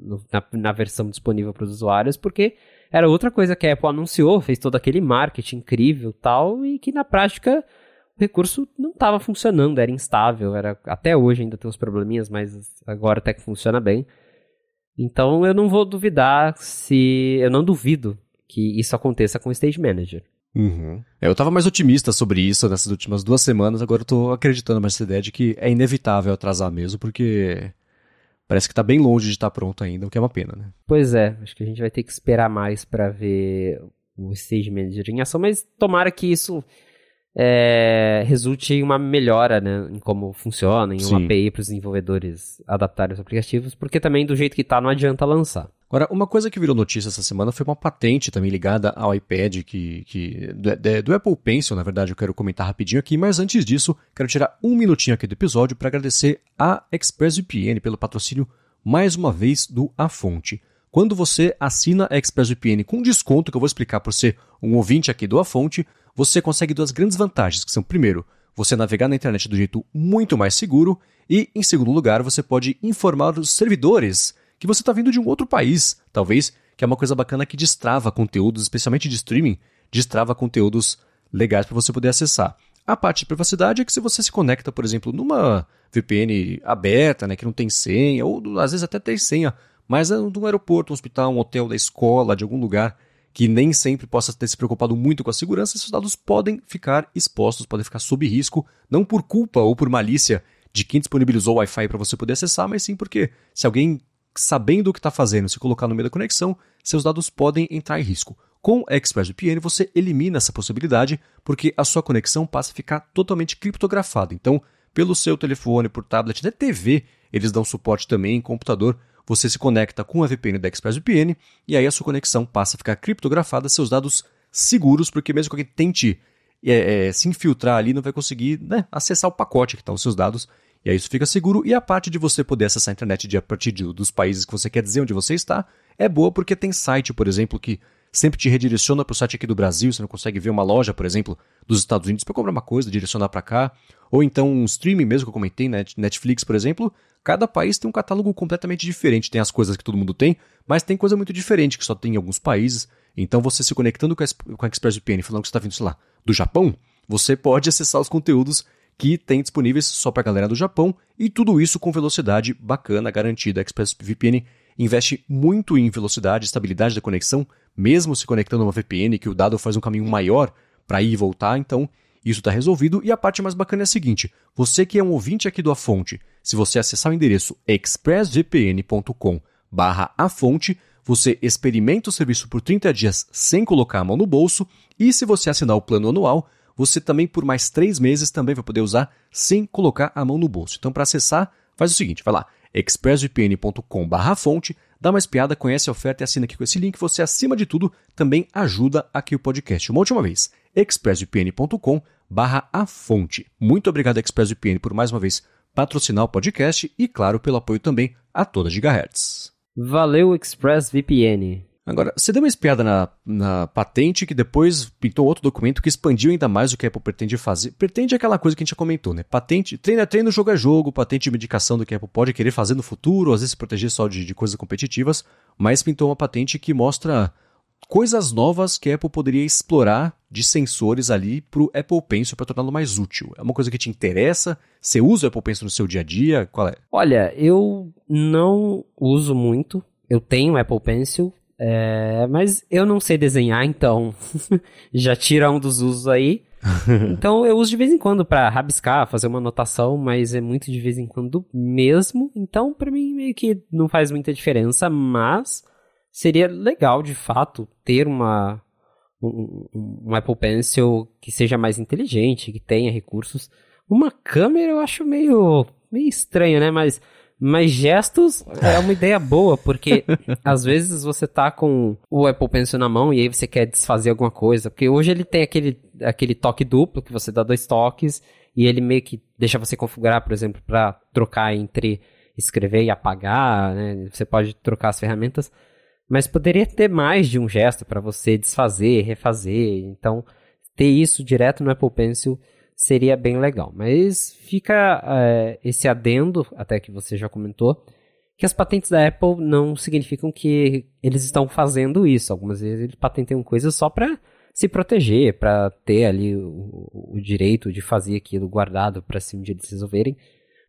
no na, na, versão disponível para os usuários, porque era outra coisa que a Apple anunciou, fez todo aquele marketing incrível tal, e que na prática o recurso não estava funcionando, era instável, era até hoje ainda tem uns probleminhas, mas agora até que funciona bem. Então eu não vou duvidar se. Eu não duvido que isso aconteça com o Stage Manager. Uhum. É, eu tava mais otimista sobre isso nessas últimas duas semanas, agora eu tô acreditando mais nessa ideia de que é inevitável atrasar mesmo, porque parece que tá bem longe de estar tá pronto ainda, o que é uma pena, né? Pois é, acho que a gente vai ter que esperar mais para ver o Stage Manager em ação, mas tomara que isso é, resulte em uma melhora né, em como funciona, em uma Sim. API para os desenvolvedores adaptarem os aplicativos, porque também do jeito que está não adianta lançar. Agora, uma coisa que virou notícia essa semana foi uma patente também ligada ao iPad, que, que do, do, Apple Pencil, na verdade, eu quero comentar rapidinho aqui, mas antes disso, quero tirar um minutinho aqui do episódio para agradecer a ExpressVPN pelo patrocínio, mais uma vez, do A Fonte. Quando você assina a ExpressVPN com desconto, que eu vou explicar por ser um ouvinte aqui do A Fonte, você consegue duas grandes vantagens, que são, primeiro, você navegar na internet do jeito muito mais seguro, e, em segundo lugar, você pode informar os servidores que você está vindo de um outro país, talvez, que é uma coisa bacana que destrava conteúdos, especialmente de streaming, destrava conteúdos legais para você poder acessar. A parte de privacidade é que se você se conecta, por exemplo, numa VPN aberta, né, que não tem senha, ou às vezes até tem senha, mas é um aeroporto, um hospital, um hotel, da escola, de algum lugar, que nem sempre possa ter se preocupado muito com a segurança, esses dados podem ficar expostos, podem ficar sob risco, não por culpa ou por malícia de quem disponibilizou o Wi-Fi para você poder acessar, mas sim porque se alguém sabendo o que está fazendo se colocar no meio da conexão, seus dados podem entrar em risco. Com a ExpressVPN você elimina essa possibilidade porque a sua conexão passa a ficar totalmente criptografada. Então, pelo seu telefone, por tablet, até TV, eles dão suporte também em computador você se conecta com a VPN da ExpressVPN e aí a sua conexão passa a ficar criptografada, seus dados seguros, porque mesmo que alguém tente é, é, se infiltrar ali, não vai conseguir né, acessar o pacote que estão tá os seus dados. E aí isso fica seguro. E a parte de você poder acessar a internet de, a partir de, dos países que você quer dizer onde você está é boa porque tem site, por exemplo, que sempre te redireciona para o site aqui do Brasil, você não consegue ver uma loja, por exemplo, dos Estados Unidos para comprar uma coisa, direcionar para cá. Ou então um streaming mesmo que eu comentei, né, Netflix, por exemplo, cada país tem um catálogo completamente diferente. Tem as coisas que todo mundo tem, mas tem coisa muito diferente que só tem em alguns países. Então você se conectando com a, com a ExpressVPN, falando que você está vindo, sei lá, do Japão, você pode acessar os conteúdos que tem disponíveis só para a galera do Japão e tudo isso com velocidade bacana, garantida. A ExpressVPN investe muito em velocidade, estabilidade da conexão, mesmo se conectando a uma VPN que o dado faz um caminho maior para ir e voltar, então isso está resolvido. E a parte mais bacana é a seguinte: você que é um ouvinte aqui do A Fonte, se você acessar o endereço expressvpn.com a fonte, você experimenta o serviço por 30 dias sem colocar a mão no bolso, e se você assinar o plano anual, você também por mais 3 meses também vai poder usar sem colocar a mão no bolso. Então para acessar, faz o seguinte, vai lá, expressvpn.com fonte, dá uma espiada, conhece a oferta e assina aqui com esse link. Você, acima de tudo, também ajuda aqui o podcast. Uma última vez, expressvpn.com a fonte. Muito obrigado, ExpressVPN, por mais uma vez patrocinar o podcast e, claro, pelo apoio também a toda Gigahertz. Valeu, ExpressVPN. Agora, você deu uma espiada na, na patente que depois pintou outro documento que expandiu ainda mais o que a Apple pretende fazer. Pretende aquela coisa que a gente já comentou, né? Patente, treino é treino, jogo é jogo, patente de medicação do que a Apple pode querer fazer no futuro, às vezes se proteger só de, de coisas competitivas, mas pintou uma patente que mostra coisas novas que a Apple poderia explorar de sensores ali para o Apple Pencil para torná-lo mais útil. É uma coisa que te interessa? Você usa o Apple Pencil no seu dia a dia? Qual é? Olha, eu não uso muito. Eu tenho Apple Pencil, é, mas eu não sei desenhar, então já tira um dos usos aí. então eu uso de vez em quando para rabiscar, fazer uma anotação, mas é muito de vez em quando mesmo. Então para mim meio que não faz muita diferença, mas seria legal de fato ter uma um, um Apple Pencil que seja mais inteligente, que tenha recursos. Uma câmera eu acho meio meio estranho, né? Mas mas gestos é uma ideia boa, porque às vezes você tá com o Apple Pencil na mão e aí você quer desfazer alguma coisa. Porque hoje ele tem aquele, aquele toque duplo, que você dá dois toques, e ele meio que deixa você configurar, por exemplo, para trocar entre escrever e apagar, né? Você pode trocar as ferramentas. Mas poderia ter mais de um gesto para você desfazer, refazer. Então, ter isso direto no Apple Pencil seria bem legal. Mas fica é, esse adendo, até que você já comentou, que as patentes da Apple não significam que eles estão fazendo isso. Algumas vezes eles patenteiam coisas só para se proteger, para ter ali o, o, direito de fazer aquilo guardado para um dia eles resolverem.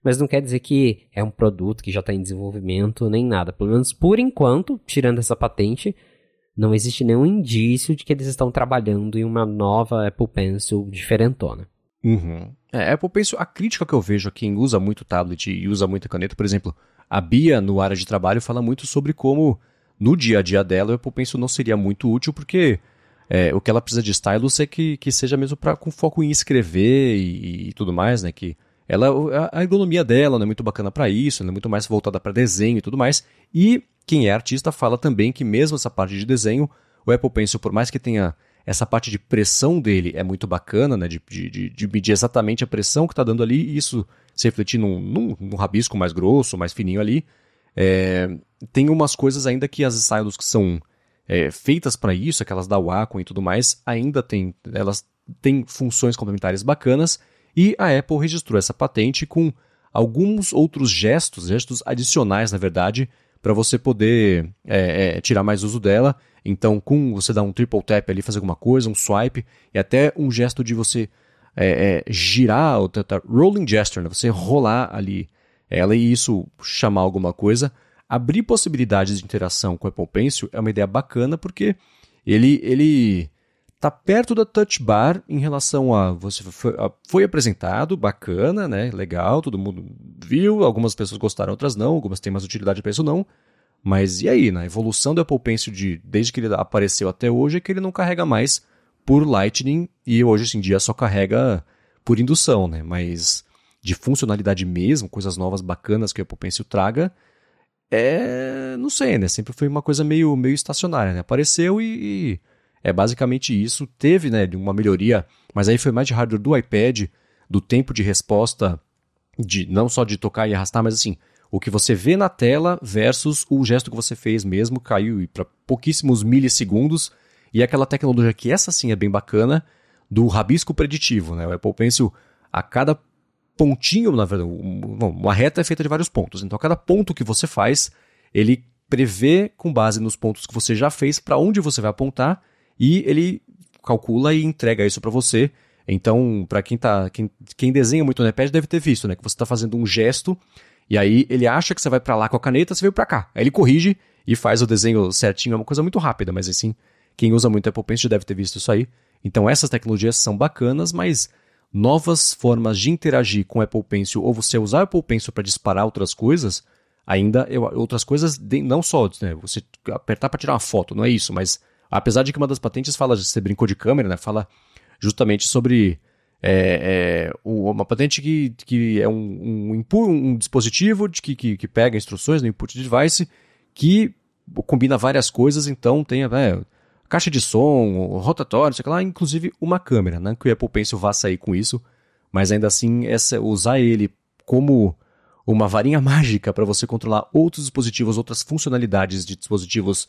Mas não quer dizer que é um produto que já está em desenvolvimento nem nada. Pelo menos por enquanto, tirando essa patente, não existe nenhum indício de que eles estão trabalhando em uma nova Apple Pencil diferentona. Uhum. É, Apple Pencil, a crítica que eu vejo a quem usa muito tablet e usa muita caneta, por exemplo, a Bia, no área de trabalho, fala muito sobre como no dia a dia dela o Apple Pencil não seria muito útil, porque é, o que ela precisa de stylus é que, que seja mesmo pra, com foco em escrever e, e tudo mais, né? Que ela, a, a ergonomia dela não é muito bacana para isso, ela é muito mais voltada para desenho e tudo mais. E quem é artista fala também que mesmo essa parte de desenho, o Apple Pencil, por mais que tenha essa parte de pressão dele é muito bacana, né? De, de, de medir exatamente a pressão que está dando ali, e isso se refletir num, num, num, rabisco mais grosso, mais fininho ali. É, tem umas coisas ainda que as stylus que são é, feitas para isso, aquelas da Wacom e tudo mais, ainda tem, elas têm funções complementares bacanas, e a Apple registrou essa patente com alguns outros gestos, gestos adicionais, na verdade, para você poder é, é, tirar mais uso dela. Então, com você dar um triple tap ali, fazer alguma coisa, um swipe, e até um gesto de você é, é girar, ou tentar, rolling gesture, né? você rolar ali ela e isso chamar alguma coisa. Abrir possibilidades de interação com o Apple Pencil é uma ideia bacana porque ele, ele tá perto da touch bar em relação a você foi, foi, apresentado, bacana, né? Legal, todo mundo viu, algumas pessoas gostaram, outras não, algumas têm mais utilidade para isso não. Mas e aí, na evolução do Apple Pencil de, desde que ele apareceu até hoje é que ele não carrega mais por Lightning e hoje em dia só carrega por indução, né? Mas de funcionalidade mesmo, coisas novas bacanas que o Apple Pencil traga, é, não sei, né? Sempre foi uma coisa meio, meio estacionária, né? Apareceu e, e é basicamente isso. Teve, né, uma melhoria, mas aí foi mais de hardware do iPad, do tempo de resposta, de não só de tocar e arrastar, mas assim, o que você vê na tela versus o gesto que você fez mesmo, caiu para pouquíssimos milissegundos. E aquela tecnologia que essa sim é bem bacana, do rabisco preditivo, né? O Apple Pencil, a cada pontinho, na verdade, uma reta é feita de vários pontos. Então, a cada ponto que você faz, ele prevê com base nos pontos que você já fez para onde você vai apontar e ele calcula e entrega isso para você. Então, para quem tá, quem, quem desenha muito no iPad deve ter visto, né, que você está fazendo um gesto e aí ele acha que você vai para lá com a caneta, você veio para cá. Aí ele corrige e faz o desenho certinho, é uma coisa muito rápida, mas assim, quem usa muito Apple Pencil deve ter visto isso aí. Então, essas tecnologias são bacanas, mas novas formas de interagir com Apple Pencil ou você usar Apple Pencil para disparar outras coisas, ainda eu, outras coisas, não só né, você apertar para tirar uma foto, não é isso, mas Apesar de que uma das patentes fala, você brincou de câmera, né? Fala justamente sobre é, é, uma patente que, que é um, um, input, um dispositivo de que, que, que, pega instruções no input device que combina várias coisas, então tem é, caixa de som, rotatório, sei lá, inclusive uma câmera, né? Que o Apple Pencil vá sair com isso, mas ainda assim essa, usar ele como uma varinha mágica para você controlar outros dispositivos, outras funcionalidades de dispositivos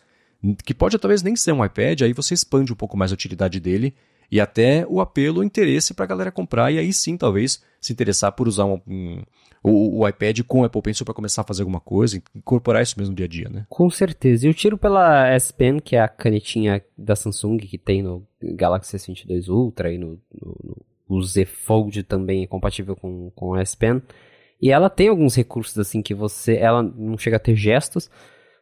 que pode talvez nem ser um iPad, aí você expande um pouco mais a utilidade dele e até o apelo, o interesse para a galera comprar e aí sim talvez se interessar por usar um, um o, o, iPad com o Apple Pencil para começar a fazer alguma coisa, incorporar isso mesmo no dia a dia, né? Com certeza. E eu tiro pela S Pen, que é a canetinha da Samsung que tem no Galaxy S22 Ultra e no, no, no Z Fold também é compatível com, com a S Pen. E ela tem alguns recursos assim que você, ela não chega a ter gestos,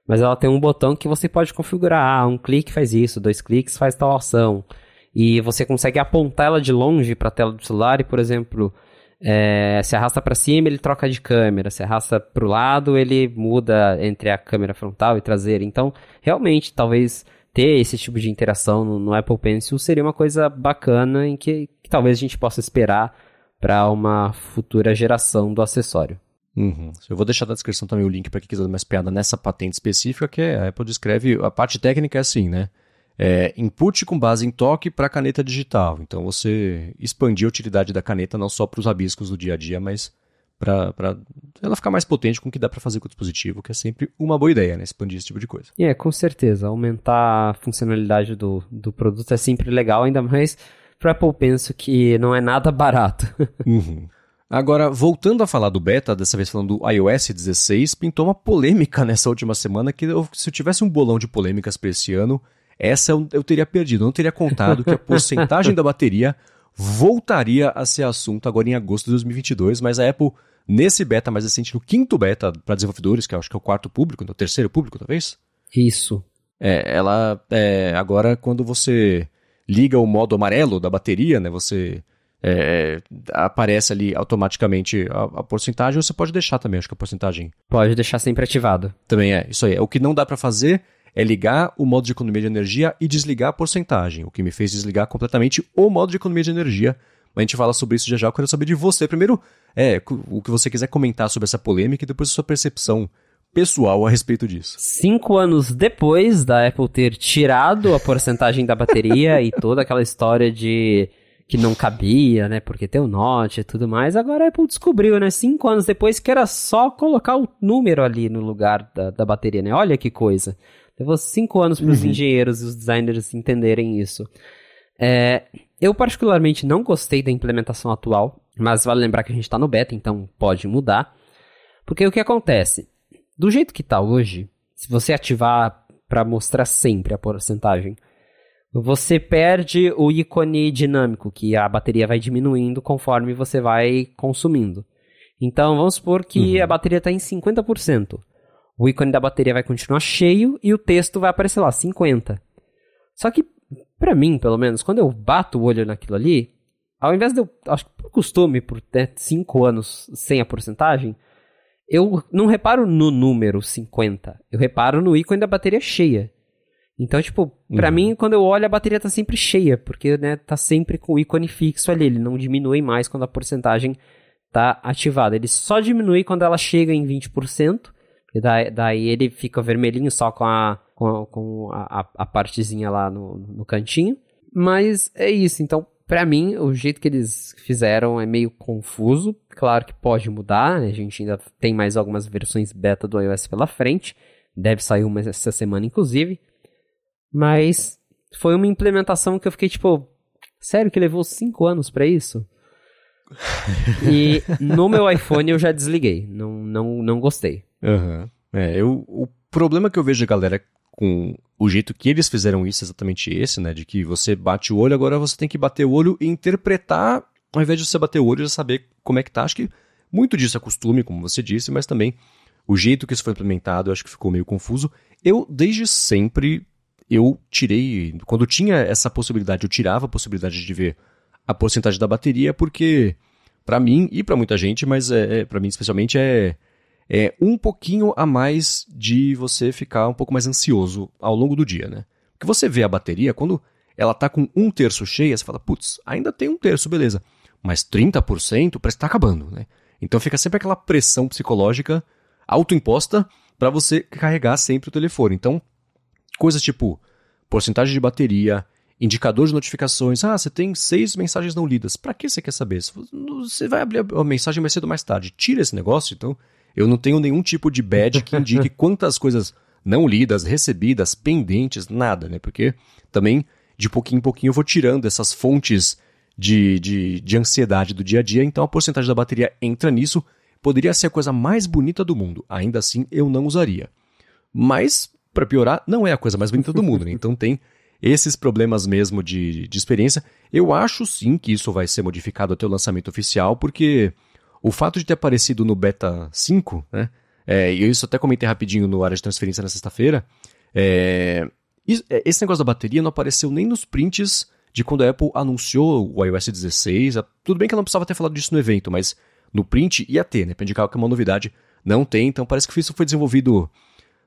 mas ela tem um botão que você pode configurar. Ah, um clique faz isso, dois cliques faz tal ação. E você consegue apontar ela de longe para a tela do celular e, por exemplo, é, se arrasta para cima, ele troca de câmera. Se arrasta para o lado, ele muda entre a câmera frontal e traseira. Então, realmente, talvez ter esse tipo de interação no, no Apple Pencil seria uma coisa bacana em que, que talvez a gente possa esperar para uma futura geração do acessório. Uhum. Eu vou deixar na descrição também o link para quem quiser dar mais piada nessa patente específica, que é, a Apple descreve, a parte técnica é assim, né? É, input com base em toque para caneta digital. Então você expandir a utilidade da caneta não só para os rabiscos do dia a dia, mas para ela ficar mais potente com o que dá para fazer com o dispositivo, que é sempre uma boa ideia, né? Expandir esse tipo de coisa. É, com certeza. Aumentar a funcionalidade do, do produto é sempre legal, ainda mais para Apple penso que não é nada barato. Uhum. Agora, voltando a falar do beta, dessa vez falando do iOS 16, pintou uma polêmica nessa última semana que eu, se eu tivesse um bolão de polêmicas para esse ano, essa eu, teria perdido. Eu não teria contado que a porcentagem da bateria voltaria a ser assunto agora em agosto de 2022, mas a Apple, nesse beta mais recente, no quinto beta para desenvolvedores, que eu acho que é o quarto público, no terceiro público, talvez? Isso. É, ela, é, agora quando você liga o modo amarelo da bateria, né, você é, aparece ali automaticamente a, a, porcentagem, ou você pode deixar também, acho que a porcentagem. Pode deixar sempre ativado. Também é, isso aí. O que não dá para fazer é ligar o modo de economia de energia e desligar a porcentagem, o que me fez desligar completamente o modo de economia de energia. Mas a gente fala sobre isso já já, eu quero saber de você. Primeiro, é, o que você quiser comentar sobre essa polêmica e depois a sua percepção pessoal a respeito disso. Cinco anos depois da Apple ter tirado a porcentagem da bateria e toda aquela história de que não cabia, né? Porque tem o Note e tudo mais. Agora a Apple descobriu, né? Cinco anos depois que era só colocar o número ali no lugar da, da bateria, né? Olha que coisa. Levou cinco anos para os uhum. engenheiros e os designers entenderem isso. É, eu particularmente não gostei da implementação atual, mas vale lembrar que a gente está no beta, então pode mudar. Porque o que acontece? Do jeito que está hoje, se você ativar para mostrar sempre a porcentagem, você perde o ícone dinâmico, que a bateria vai diminuindo conforme você vai consumindo. Então vamos supor que uhum. a bateria está em 50% o ícone da bateria vai continuar cheio e o texto vai aparecer lá, 50. Só que, para mim, pelo menos, quando eu bato o olho naquilo ali, ao invés de eu, acho que por costume, por ter 5 anos sem a porcentagem, eu não reparo no número 50, eu reparo no ícone da bateria cheia. Então, tipo, pra uhum. mim, quando eu olho, a bateria tá sempre cheia, porque, né, tá sempre com o ícone fixo ali, ele não diminui mais quando a porcentagem tá ativada. Ele só diminui quando ela chega em 20%, e daí, daí ele fica vermelhinho só com a, com, com a, a, partezinha lá no, no cantinho. Mas é isso, então para mim, o jeito que eles fizeram é meio confuso. Claro que pode mudar, né? a gente ainda tem mais algumas versões beta do iOS pela frente. Deve sair uma essa semana, inclusive. Mas foi uma implementação que eu fiquei tipo, sério que levou 5 anos para isso? e no meu iPhone eu já desliguei, não, não, não gostei. Uhum. É, eu, o problema que eu vejo galera com o jeito que eles fizeram isso é exatamente esse, né? De que você bate o olho, agora você tem que bater o olho e interpretar, ao invés de você bater o olho e saber como é que tá. Acho que muito disso é costume, como você disse, mas também o jeito que isso foi implementado, acho que ficou meio confuso. Eu, desde sempre, eu tirei. Quando tinha essa possibilidade, eu tirava a possibilidade de ver a porcentagem da bateria, porque, para mim e para muita gente, mas é, é para mim especialmente, é é um pouquinho a mais de você ficar um pouco mais ansioso ao longo do dia, né? Porque você vê a bateria, quando ela tá com um terço cheia, você fala, putz, ainda tem um terço, beleza. Mas 30% parece que tá acabando, né? Então fica sempre aquela pressão psicológica autoimposta para você carregar sempre o telefone. Então, coisas tipo porcentagem de bateria, indicador de notificações. Ah, você tem seis mensagens não lidas. Para que você quer saber? Você vai abrir a mensagem mais cedo ou mais tarde. Tira esse negócio, então eu não tenho nenhum tipo de badge que indique quantas coisas não lidas, recebidas, pendentes, nada, né? Porque também, de pouquinho em pouquinho, eu vou tirando essas fontes de, de, de ansiedade do dia a dia, então a porcentagem da bateria entra nisso. Poderia ser a coisa mais bonita do mundo, ainda assim eu não usaria. Mas, para piorar, não é a coisa mais bonita do mundo, né? Então tem esses problemas mesmo de, de experiência. Eu acho sim que isso vai ser modificado até o lançamento oficial, porque o fato de ter aparecido no Beta 5, né? É, e eu isso até comentei rapidinho no área de transferência na sexta-feira. É, é, esse negócio da bateria não apareceu nem nos prints de quando a Apple anunciou o iOS 16. Tudo bem que ela não precisava ter falado disso no evento, mas no print ia ter, né? Pra indicar que é uma novidade. Não tem, então parece que isso foi desenvolvido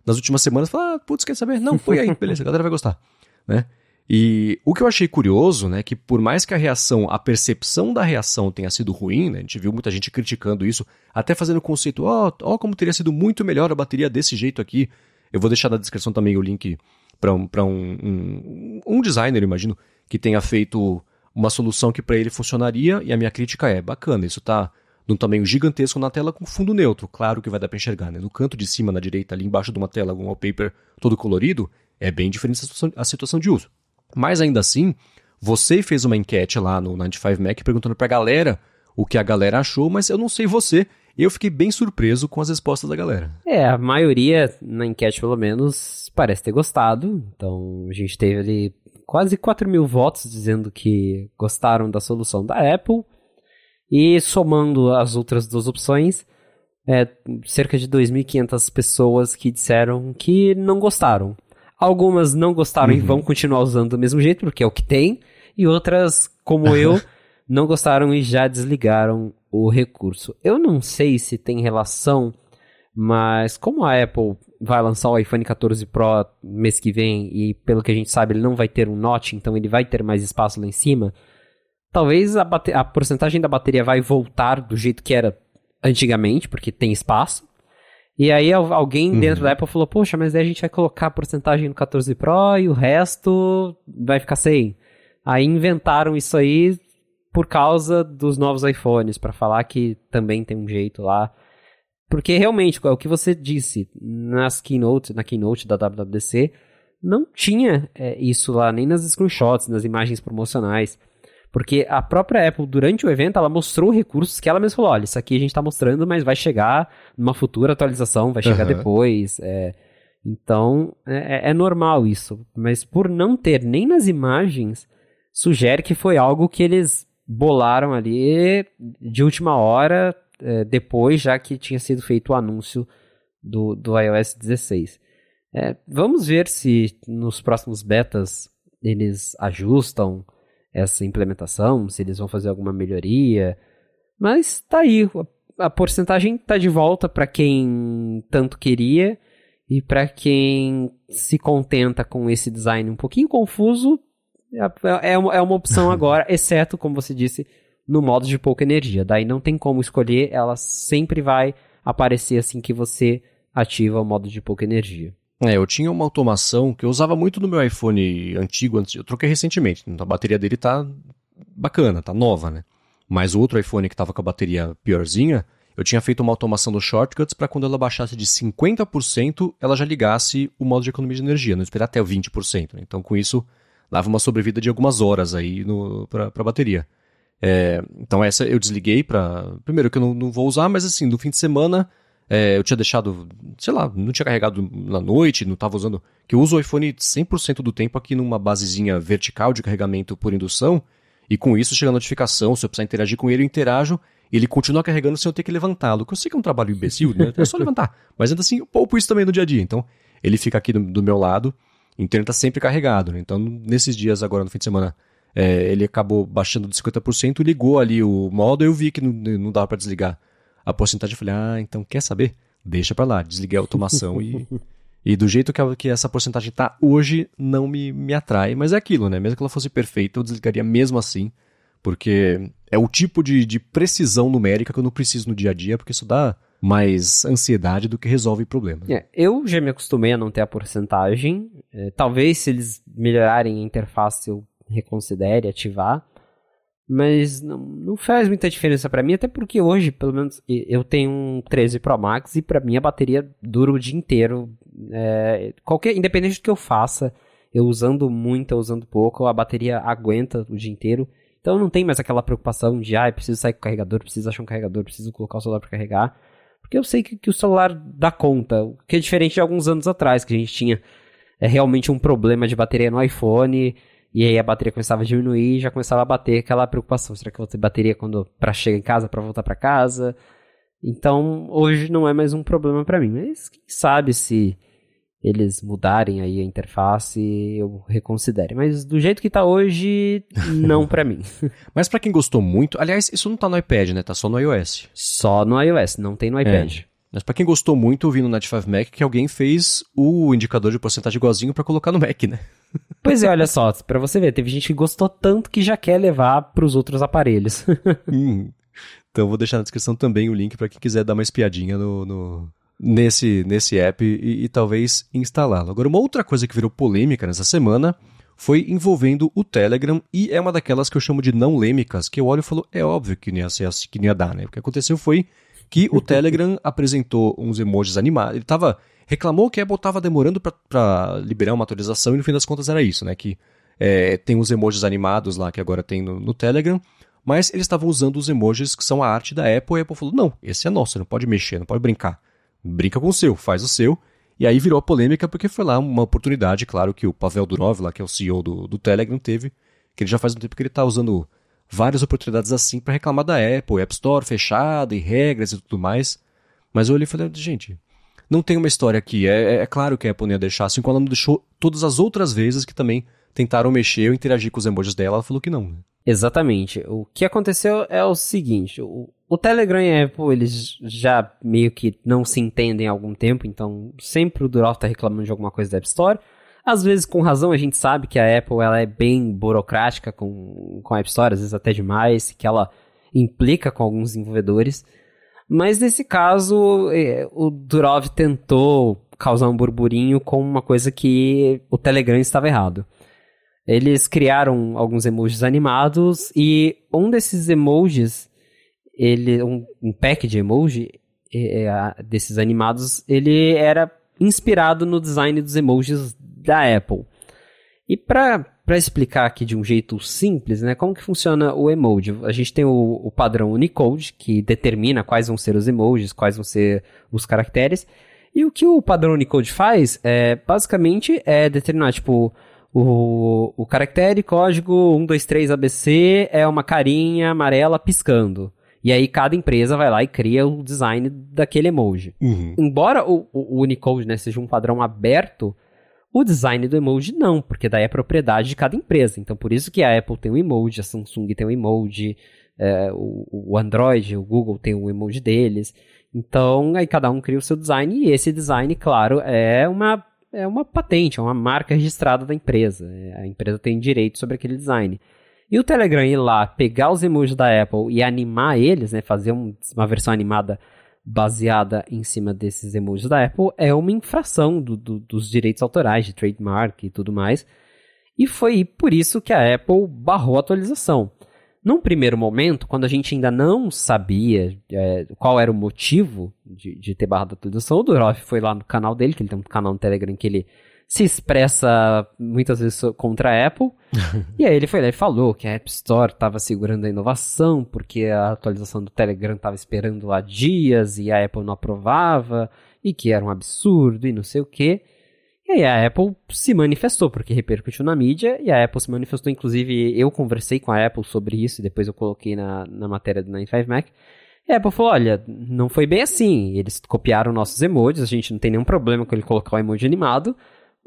nas últimas semanas. Fala, ah, putz, quer saber? Não, foi aí, beleza, a galera vai gostar, né? E o que eu achei curioso, né, que por mais que a reação, a percepção da reação tenha sido ruim, né, a gente viu muita gente criticando isso, até fazendo o conceito, ó, oh, oh, como teria sido muito melhor a bateria desse jeito aqui. Eu vou deixar na descrição também o link para um, um, um, designer, imagino, que tenha feito uma solução que para ele funcionaria, e a minha crítica é, bacana, isso tá de um tamanho gigantesco na tela com fundo neutro. Claro que vai dar para enxergar, né? No canto de cima, na direita, ali embaixo de uma tela, um wallpaper todo colorido, é bem diferente a situação, a situação de uso. Mas ainda assim, você fez uma enquete lá no 95Mac perguntando pra galera o que a galera achou, mas eu não sei você. Eu fiquei bem surpreso com as respostas da galera. É, a maioria, na enquete pelo menos, parece ter gostado. Então, a gente teve ali quase 4 mil votos dizendo que gostaram da solução da Apple. E somando as outras duas opções, é, cerca de 2.500 pessoas que disseram que não gostaram. Algumas não gostaram uhum. e vão continuar usando do mesmo jeito, porque é o que tem. E outras, como eu, não gostaram e já desligaram o recurso. Eu não sei se tem relação, mas como a Apple vai lançar o iPhone 14 Pro mês que vem e pelo que a gente sabe ele não vai ter um notch, então ele vai ter mais espaço lá em cima, talvez a, a porcentagem da bateria vai voltar do jeito que era antigamente, porque tem espaço. E aí alguém uhum. dentro da Apple falou, poxa, mas aí a gente vai colocar a porcentagem no 14 Pro e o resto vai ficar sem. Aí inventaram isso aí por causa dos novos iPhones, para falar que também tem um jeito lá. Porque realmente, é o que você disse nas keynote, na keynote da WWDC, não tinha é, isso lá, nem nas screenshots, nas imagens promocionais. Porque a própria Apple, durante o evento, ela mostrou recursos que ela mesma falou: olha, isso aqui a gente está mostrando, mas vai chegar numa futura atualização, vai chegar uhum. depois. É, então, é, é, normal isso. Mas por não ter nem nas imagens, sugere que foi algo que eles bolaram ali de última hora, é, depois já que tinha sido feito o anúncio do, do iOS 16. É, vamos ver se nos próximos betas eles ajustam essa implementação, se eles vão fazer alguma melhoria. Mas tá aí, a porcentagem tá de volta para quem tanto queria e para quem se contenta com esse design um pouquinho confuso, é, é, é uma opção agora, exceto, como você disse, no modo de pouca energia. Daí não tem como escolher, ela sempre vai aparecer assim que você ativa o modo de pouca energia. É, eu tinha uma automação que eu usava muito no meu iPhone antigo, eu troquei recentemente, então a bateria dele tá bacana, tá nova, né? Mas o outro iPhone que tava com a bateria piorzinha, eu tinha feito uma automação do Shortcuts para quando ela baixasse de 50%, ela já ligasse o modo de economia de energia, não esperar até o 20%. Né? Então com isso, dava uma sobrevida de algumas horas aí para a bateria. É, então essa eu desliguei para primeiro que eu não, não, vou usar, mas assim no fim de semana é, eu tinha deixado, sei lá, não tinha carregado na noite, não estava usando. Que eu uso o iPhone 100% do tempo aqui numa basezinha vertical de carregamento por indução. E com isso chega a notificação, se eu precisar interagir com ele, eu interajo. E ele continua carregando sem eu ter que levantá-lo. Que eu sei que é um trabalho imbecil, né? É só levantar. Mas ainda assim, eu poupo isso também no dia a dia. Então, ele fica aqui do, do meu lado. Então ele está sempre carregado. Né? Então, nesses dias agora, no fim de semana, é, ele acabou baixando de 50%, ligou ali o modo, eu vi que não, não dava para desligar a porcentagem. Eu falei, ah, então quer saber? Deixa para lá. Desliguei a automação e, e do jeito que, que essa porcentagem está hoje, não me, me atrai. Mas é aquilo, né? Mesmo que ela fosse perfeita, eu desligaria mesmo assim, porque é o tipo de, de precisão numérica que eu não preciso no dia a dia, porque isso dá mais ansiedade do que resolve problemas. É, eu já me acostumei a não ter a porcentagem. É, talvez se eles melhorarem a interface eu reconsidere ativar. Mas não, não faz muita diferença para mim, até porque hoje, pelo menos, eu tenho um 13 Pro Max e para mim a bateria dura o dia inteiro. É, qualquer, independente do que eu faça, eu usando muito, ou usando pouco, a bateria aguenta o dia inteiro. Então não tem mais aquela preocupação de, ah, preciso sair com o carregador, preciso achar um carregador, preciso colocar o celular para carregar. Porque eu sei que, que, o celular dá conta, o que é diferente de alguns anos atrás, que a gente tinha é, realmente um problema de bateria no iPhone e aí a bateria começava a diminuir e já começava a bater aquela preocupação. Será que eu vou ter bateria quando para chegar em casa, para voltar para casa? Então, hoje não é mais um problema para mim. Mas quem sabe se eles mudarem aí a interface, eu reconsidere. Mas do jeito que tá hoje, não para mim. Mas para quem gostou muito, aliás, isso não tá no iPad, né? Tá só no iOS. Só no iOS, não tem no iPad. É. Mas para quem gostou muito, eu vi no Night 5 Mac que alguém fez o indicador de porcentagem igualzinho para colocar no Mac, né? Pois é, olha só, para você ver, teve gente que gostou tanto que já quer levar para os outros aparelhos. hum. Então vou deixar na descrição também o link para quem quiser dar uma espiadinha no, no nesse, nesse app e, e talvez instalá-lo. Agora, uma outra coisa que virou polêmica nessa semana foi envolvendo o Telegram e é uma daquelas que eu chamo de não lêmicas, que eu olho e falo, é óbvio que não ia ser assim, que não ia dar, né? O que aconteceu foi que o Telegram apresentou uns emojis animados. Ele tava. Reclamou que a Apple estava demorando para liberar uma atualização e no fim das contas era isso, né? Que é, tem os emojis animados lá que agora tem no, no Telegram, mas eles estavam usando os emojis que são a arte da Apple e a Apple falou: não, esse é nosso, você não pode mexer, não pode brincar. Brinca com o seu, faz o seu. E aí virou a polêmica porque foi lá uma oportunidade, claro, que o Pavel Durov, lá, que é o CEO do, do Telegram, teve, que ele já faz um tempo que ele está usando várias oportunidades assim para reclamar da Apple, App Store fechada e regras e tudo mais. Mas eu olhei e falei, gente, não tem uma história aqui. É, é, é claro que a Apple não ia deixar, assim como ela não deixou todas as outras vezes que também tentaram mexer ou interagir com os emojis dela, ela falou que não. Né? Exatamente. O que aconteceu é o seguinte: o, o Telegram e a Apple, eles já meio que não se entendem há algum tempo, então sempre o Durov tá reclamando de alguma coisa da App Store. Às vezes, com razão, a gente sabe que a Apple ela é bem burocrática com, com a App Store, às vezes até demais, que ela implica com alguns desenvolvedores. Mas nesse caso, é, o Durov tentou causar um burburinho com uma coisa que o Telegram estava errado. Eles criaram alguns emojis animados e um desses emojis, ele um, um pack de emoji é, é, desses animados, ele era inspirado no design dos emojis da Apple. E para explicar aqui de um jeito simples, né, como que funciona o emoji? A gente tem o, o, padrão Unicode, que determina quais vão ser os emojis, quais vão ser os caracteres. E o que o padrão Unicode faz, é, basicamente, é determinar, tipo, o, o caractere código 123 ABC é uma carinha amarela piscando. E aí cada empresa vai lá e cria o design daquele emoji. Uhum. Embora o, o, Unicode né, seja um padrão aberto, o design do emoji não, porque daí é propriedade de cada empresa. Então por isso que a Apple tem um emoji, a Samsung tem um emoji, é, o, o Android, o Google tem um emoji deles. Então aí cada um cria o seu design e esse design, claro, é uma é uma patente, é uma marca registrada da empresa. A empresa tem direito sobre aquele design. E o Telegram ir lá, pegar os emojis da Apple e animar eles, né, fazer um, uma versão animada baseada em cima desses emojis da Apple, é uma infração do, do, dos direitos autorais, de trademark e tudo mais. E foi por isso que a Apple barrou a atualização. Num primeiro momento, quando a gente ainda não sabia é, qual era o motivo de, de ter barrado a atualização, o Durov foi lá no canal dele, que ele tem um canal no Telegram que ele se expressa muitas vezes contra a Apple. e aí ele foi lá e falou que a App Store estava segurando a inovação, porque a atualização do Telegram estava esperando há dias e a Apple não aprovava, e que era um absurdo e não sei o quê. E aí a Apple se manifestou, porque repercutiu na mídia, e a Apple se manifestou, inclusive eu conversei com a Apple sobre isso, e depois eu coloquei na, na matéria do 95Mac. E a Apple falou, olha, não foi bem assim, eles copiaram nossos emojis, a gente não tem nenhum problema com ele colocar o emoji animado,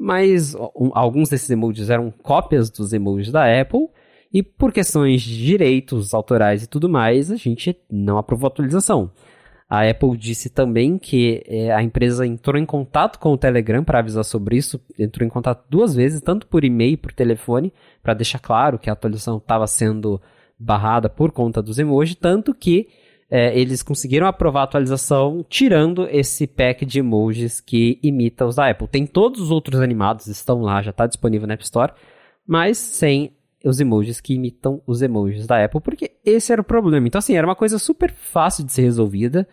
mas alguns desses emojis eram cópias dos emojis da Apple, e por questões de direitos autorais e tudo mais, a gente não aprovou a atualização. A Apple disse também que é, a empresa entrou em contato com o Telegram para avisar sobre isso, entrou em contato duas vezes, tanto por e-mail e por telefone, para deixar claro que a atualização estava sendo barrada por conta dos emojis, tanto que é, eles conseguiram aprovar a atualização tirando esse pack de emojis que imita os da Apple. Tem todos os outros animados, estão lá, já está disponível na App Store, mas sem os emojis que imitam os emojis da Apple, porque esse era o problema. Então, assim, era uma coisa super fácil de ser resolvida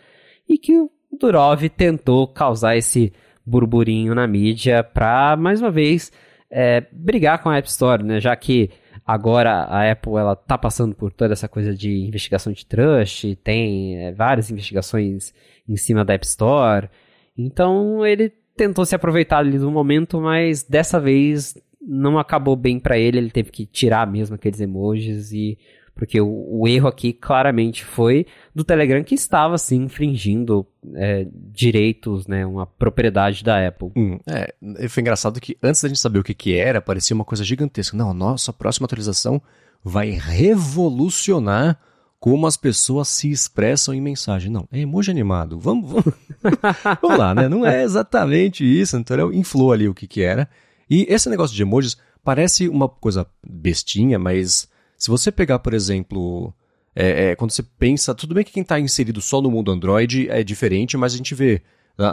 e que o Durov tentou causar esse burburinho na mídia para, mais uma vez, é, brigar com a App Store, né? Já que agora a Apple ela tá passando por toda essa coisa de investigação de trust, tem é, várias investigações em cima da App Store. Então ele tentou se aproveitar ali do momento, mas dessa vez não acabou bem para ele, ele teve que tirar mesmo aqueles emojis e porque o, o, erro aqui claramente foi do Telegram que estava assim infringindo é, direitos, né, uma propriedade da Apple. Hum, é, foi engraçado que antes da gente saber o que, que era, parecia uma coisa gigantesca. Não, nossa próxima atualização vai revolucionar como as pessoas se expressam em mensagem. Não, é emoji animado. Vamos, vamos, vamos lá, né? Não é exatamente isso. Então, inflou ali o que, que era. E esse negócio de emojis parece uma coisa bestinha, mas se você pegar, por exemplo, é, é, quando você pensa, tudo bem que quem está inserido só no mundo Android é diferente, mas a gente vê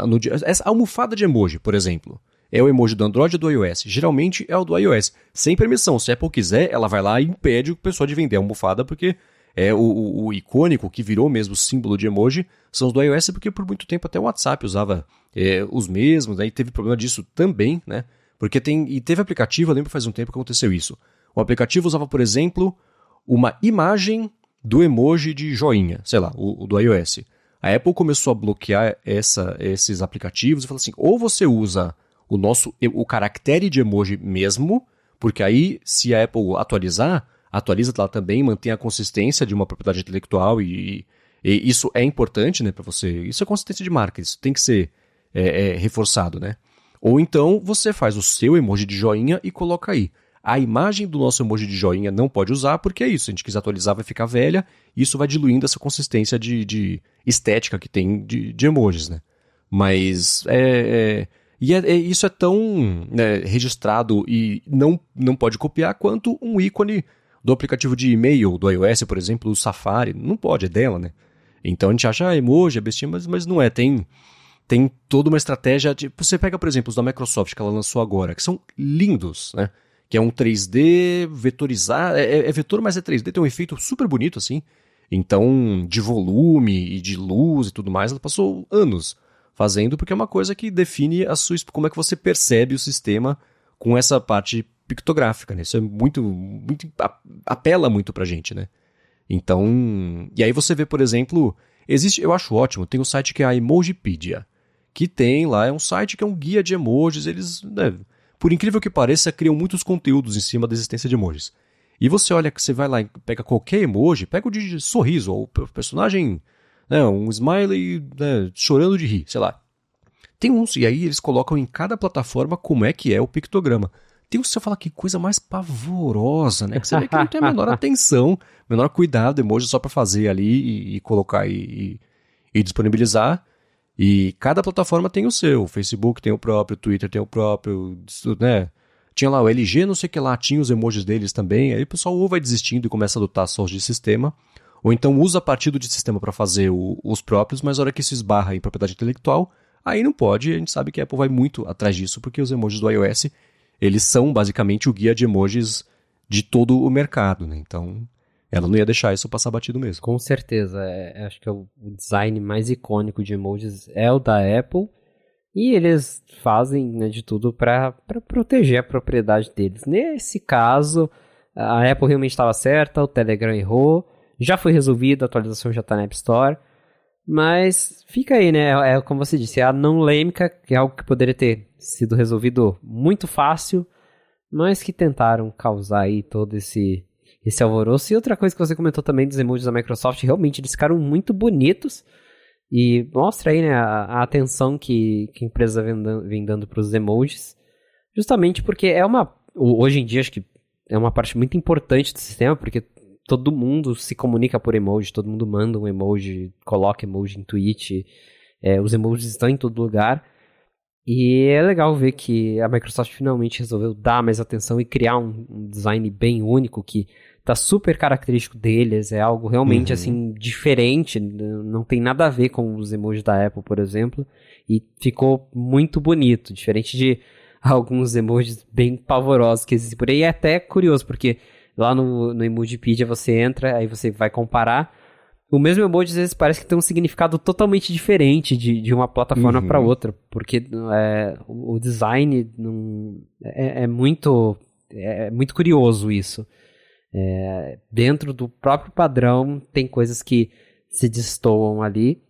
no, essa almofada de emoji, por exemplo. é o emoji do Android ou do iOS? Geralmente é o do iOS. Sem permissão. Se a Apple quiser, ela vai lá e impede o pessoal de vender a almofada, porque é o, o, o, icônico, que virou mesmo símbolo de emoji, são os do iOS, porque por muito tempo até o WhatsApp usava é, os mesmos, aí né, teve problema disso também, né? Porque tem. E teve aplicativo, eu lembro faz um tempo que aconteceu isso. O aplicativo usava, por exemplo, uma imagem do emoji de joinha, sei lá, o, o do iOS. A Apple começou a bloquear essa, esses aplicativos e falou assim: ou você usa o nosso o caractere de emoji mesmo, porque aí se a Apple atualizar, atualiza lá também, mantém a consistência de uma propriedade intelectual e, e isso é importante, né, para você. Isso é consistência de marca, isso tem que ser é, é, reforçado, né? Ou então você faz o seu emoji de joinha e coloca aí. A imagem do nosso emoji de joinha não pode usar, porque é isso. Se a gente quiser atualizar, vai ficar velha, e isso vai diluindo essa consistência de, de estética que tem de, de emojis, né? Mas é, é e é, é, isso é tão né, registrado e não, não pode copiar quanto um ícone do aplicativo de e-mail do iOS, por exemplo, o Safari. Não pode, é dela, né? Então a gente acha, ah, emoji, é bestinha, mas, mas não é. Tem, tem toda uma estratégia. De, você pega, por exemplo, os da Microsoft que ela lançou agora, que são lindos, né? Que é um 3D vetorizado. É, é, é vetor, mas é 3D, tem um efeito super bonito, assim. Então, de volume e de luz e tudo mais, ela passou anos fazendo, porque é uma coisa que define a sua, como é que você percebe o sistema com essa parte pictográfica, né? Isso é muito, muito apela muito pra gente, né? Então, e aí você vê, por exemplo, existe, eu acho ótimo, tem um site que é a Emojipedia, que tem lá, é um site que é um guia de emojis, eles, né, por incrível que pareça, criam muitos conteúdos em cima da existência de emojis. E você olha que você vai lá e pega qualquer emoji, pega o de sorriso, ou o personagem né, um smiley né, chorando de rir, sei lá. Tem uns, e aí eles colocam em cada plataforma como é que é o pictograma. Tem uns que você fala que coisa mais pavorosa, né? Que você vê que não tem a menor atenção, menor cuidado, emoji só para fazer ali e, e colocar e, e, e, disponibilizar. E cada plataforma tem o seu. O Facebook tem o próprio, o Twitter tem o próprio, né? Tinha lá o LG, não sei o que lá, tinha os emojis deles também. Aí o pessoal ou vai desistindo e começa a adotar só de sistema, ou então usa partido de sistema para fazer o, os próprios, mas na hora que isso esbarra em propriedade intelectual, aí não pode. A gente sabe que a Apple vai muito atrás disso, porque os emojis do iOS, eles são basicamente o guia de emojis de todo o mercado, né? Então, ela não ia deixar isso passar batido mesmo. Com certeza. É, é acho que é o design mais icônico de emojis é o da Apple. E eles fazem né, de tudo para proteger a propriedade deles. Nesse caso, a Apple realmente estava certa, o Telegram errou. Já foi resolvido, a atualização já está na App Store. Mas fica aí, né? É, é como você disse, é a não lêmica, que é algo que poderia ter sido resolvido muito fácil, mas que tentaram causar aí todo esse, esse alvoroço. E outra coisa que você comentou também dos emojis da Microsoft, realmente eles ficaram muito bonitos. E mostra aí né, a, a atenção que, que a empresa vem dando, vem dando para os emojis. Justamente porque é uma. Hoje em dia, acho que é uma parte muito importante do sistema, porque todo mundo se comunica por emoji, todo mundo manda um emoji, coloca emoji em tweet, é, os emojis estão em todo lugar. E é legal ver que a Microsoft finalmente resolveu dar mais atenção e criar um, um design bem único que tá super característico deles, é algo realmente uhum. assim diferente, não tem nada a ver com os emojis da Apple, por exemplo, e ficou muito bonito, diferente de alguns emojis bem pavorosos que existem por aí. É até curioso, porque Lá no, no Emojipedia você entra, aí você vai comparar. O mesmo emoji às vezes parece que tem um significado totalmente diferente de, de uma plataforma uhum. para outra, porque é, o design não, é, é, muito é muito curioso isso. É, dentro do próprio padrão tem coisas que se destoam ali,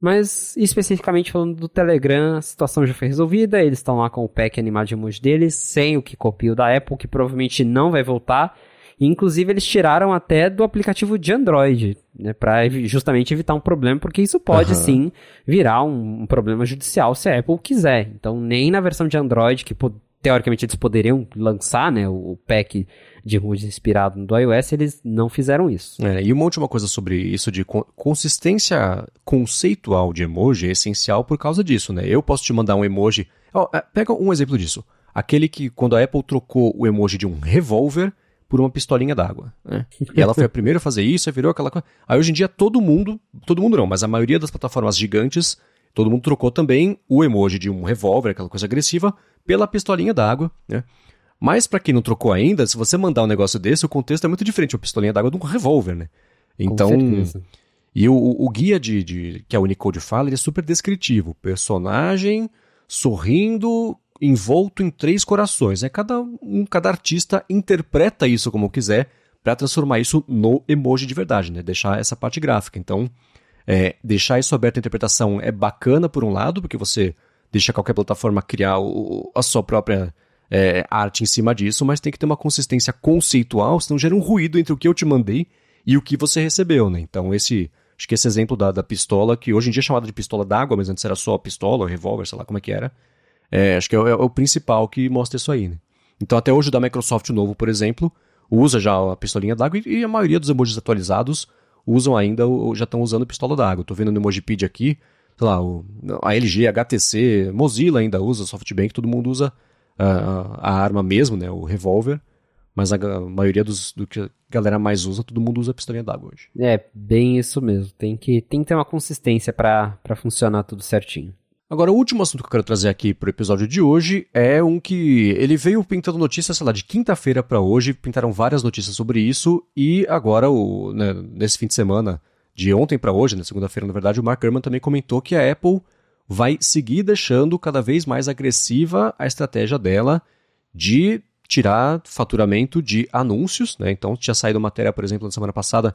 mas especificamente falando do Telegram, a situação já foi resolvida. Eles estão lá com o pack animado de emoji deles, sem o que copio da Apple, que provavelmente não vai voltar. inclusive, eles tiraram até do aplicativo de Android, né, para justamente evitar um problema, porque isso pode uhum. sim virar um, um, problema judicial se a Apple quiser. Então, nem na versão de Android, que teoricamente eles poderiam lançar né, o, o pack de Rude inspirado no iOS, eles não fizeram isso. É, e uma última coisa sobre isso de consistência conceitual de emoji é essencial por causa disso, né? Eu posso te mandar um emoji. Oh, pega um exemplo disso. Aquele que, quando a Apple trocou o emoji de um revólver por uma pistolinha d'água. Né? E ela foi a primeira a fazer isso, aí virou aquela coisa. Aí hoje em dia todo mundo, todo mundo não, mas a maioria das plataformas gigantes todo mundo trocou também o emoji de um revólver, aquela coisa agressiva, pela pistolinha d'água, né? Mas para quem não trocou ainda, se você mandar um negócio desse, o contexto é muito diferente uma pistolinha d'água de um revólver, né? Então, e o, o guia de, de, que a Unicode fala, ele é super descritivo. Personagem sorrindo, envolto em três corações. Né? Cada, um, cada artista interpreta isso como quiser para transformar isso no emoji de verdade, né? Deixar essa parte gráfica. Então, é, deixar isso aberto à interpretação é bacana por um lado, porque você deixa qualquer plataforma criar o, a sua própria é, arte em cima disso, mas tem que ter uma consistência conceitual, senão gera um ruído entre o que eu te mandei e o que você recebeu, né? Então esse, acho que esse exemplo da, da pistola, que hoje em dia é chamada de pistola d'água, mas antes era só pistola, revólver, sei lá como é que era, é, acho que é, é, o principal que mostra isso aí, né? Então até hoje o da Microsoft novo, por exemplo, usa já a pistolinha d'água e, e a maioria dos emojis atualizados usam ainda, ou já estão usando pistola d'água. Tô vendo no Emojipedia aqui, sei lá, o, a LG, HTC, Mozilla ainda usa, SoftBank, todo mundo usa a, a arma mesmo, né, o revólver, mas a, a, maioria dos, do que a galera mais usa, todo mundo usa pistolinha d'água hoje. É, bem isso mesmo. Tem que, tem que ter uma consistência para funcionar tudo certinho. Agora, o último assunto que eu quero trazer aqui pro episódio de hoje é um que ele veio pintando notícias, sei lá, de quinta-feira para hoje, pintaram várias notícias sobre isso, e agora, o, né, nesse fim de semana, de ontem para hoje, na segunda-feira, na verdade, o Mark Gurman também comentou que a Apple vai seguir deixando cada vez mais agressiva a estratégia dela de tirar faturamento de anúncios, né? Então, tinha saído matéria, por exemplo, na semana passada,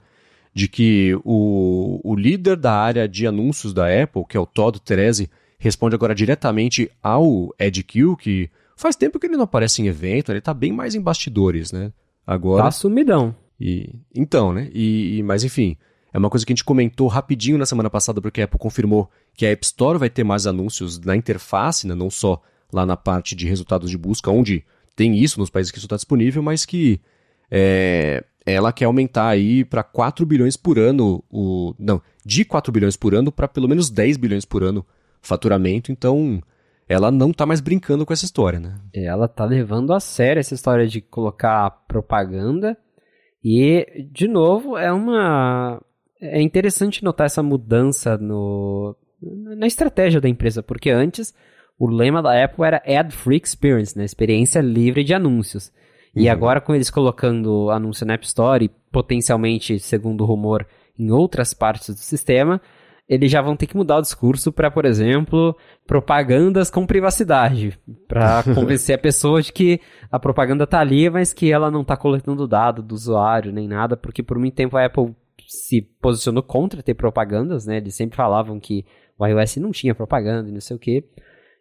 de que o, o líder da área de anúncios da Apple, que é o Todd Terese, responde agora diretamente ao Ed Q, que faz tempo que ele não aparece em evento, ele tá bem mais em bastidores, né? Agora. Tá sumidão. E, então, né? E, e, mas enfim, é uma coisa que a gente comentou rapidinho na semana passada, porque a Apple confirmou que a App Store vai ter mais anúncios na interface, né? não só lá na parte de resultados de busca, onde tem isso nos países que isso está disponível, mas que é, ela quer aumentar aí para 4 bilhões por ano, o, não, de 4 bilhões por ano para pelo menos 10 bilhões por ano faturamento, então ela não tá mais brincando com essa história, né? Ela tá levando a sério essa história de colocar propaganda e, de novo, é uma... É interessante notar essa mudança no... na estratégia da empresa, porque antes o lema da Apple era Ad Free Experience, né? Experiência livre de anúncios. E uhum. agora com eles colocando anúncio na App Store e potencialmente, segundo o rumor, em outras partes do sistema, eles já vão ter que mudar o discurso para, por exemplo, propagandas com privacidade, para convencer a pessoa de que a propaganda tá ali, mas que ela não tá coletando dado do usuário nem nada, porque por muito tempo a Apple se posicionou contra ter propagandas, né? Eles sempre falavam que o iOS não tinha propaganda e não sei o quê.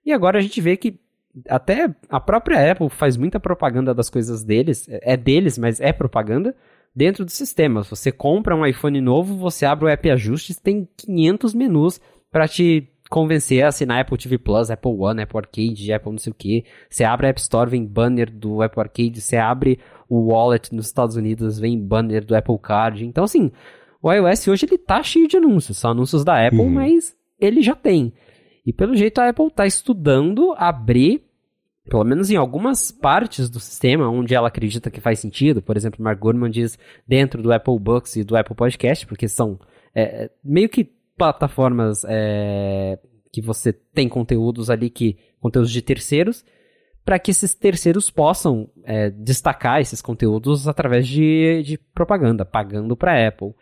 E agora a gente vê que até a própria Apple faz muita propaganda das coisas deles, é deles, mas é propaganda dentro do sistema. Você compra um iPhone novo, você abre o app ajustes, tem 500 menus para te convencer a assinar Apple TV Plus, Apple One, Apple Arcade, Apple não sei o que. Você abre a App Store, vem banner do Apple Arcade. Você abre o Wallet nos Estados Unidos, vem banner do Apple Card. Então, assim, o iOS hoje ele tá cheio de anúncios. São anúncios da Apple, uhum. mas ele já tem. E pelo jeito a Apple tá estudando abrir pelo menos em algumas partes do sistema onde ela acredita que faz sentido, por exemplo, Mark Gurman diz dentro do Apple Books e do Apple Podcast, porque são é, é, meio que plataformas é, que você tem conteúdos ali que conteúdos de terceiros, para que esses terceiros possam é, destacar esses conteúdos através de, de propaganda, pagando para a Apple.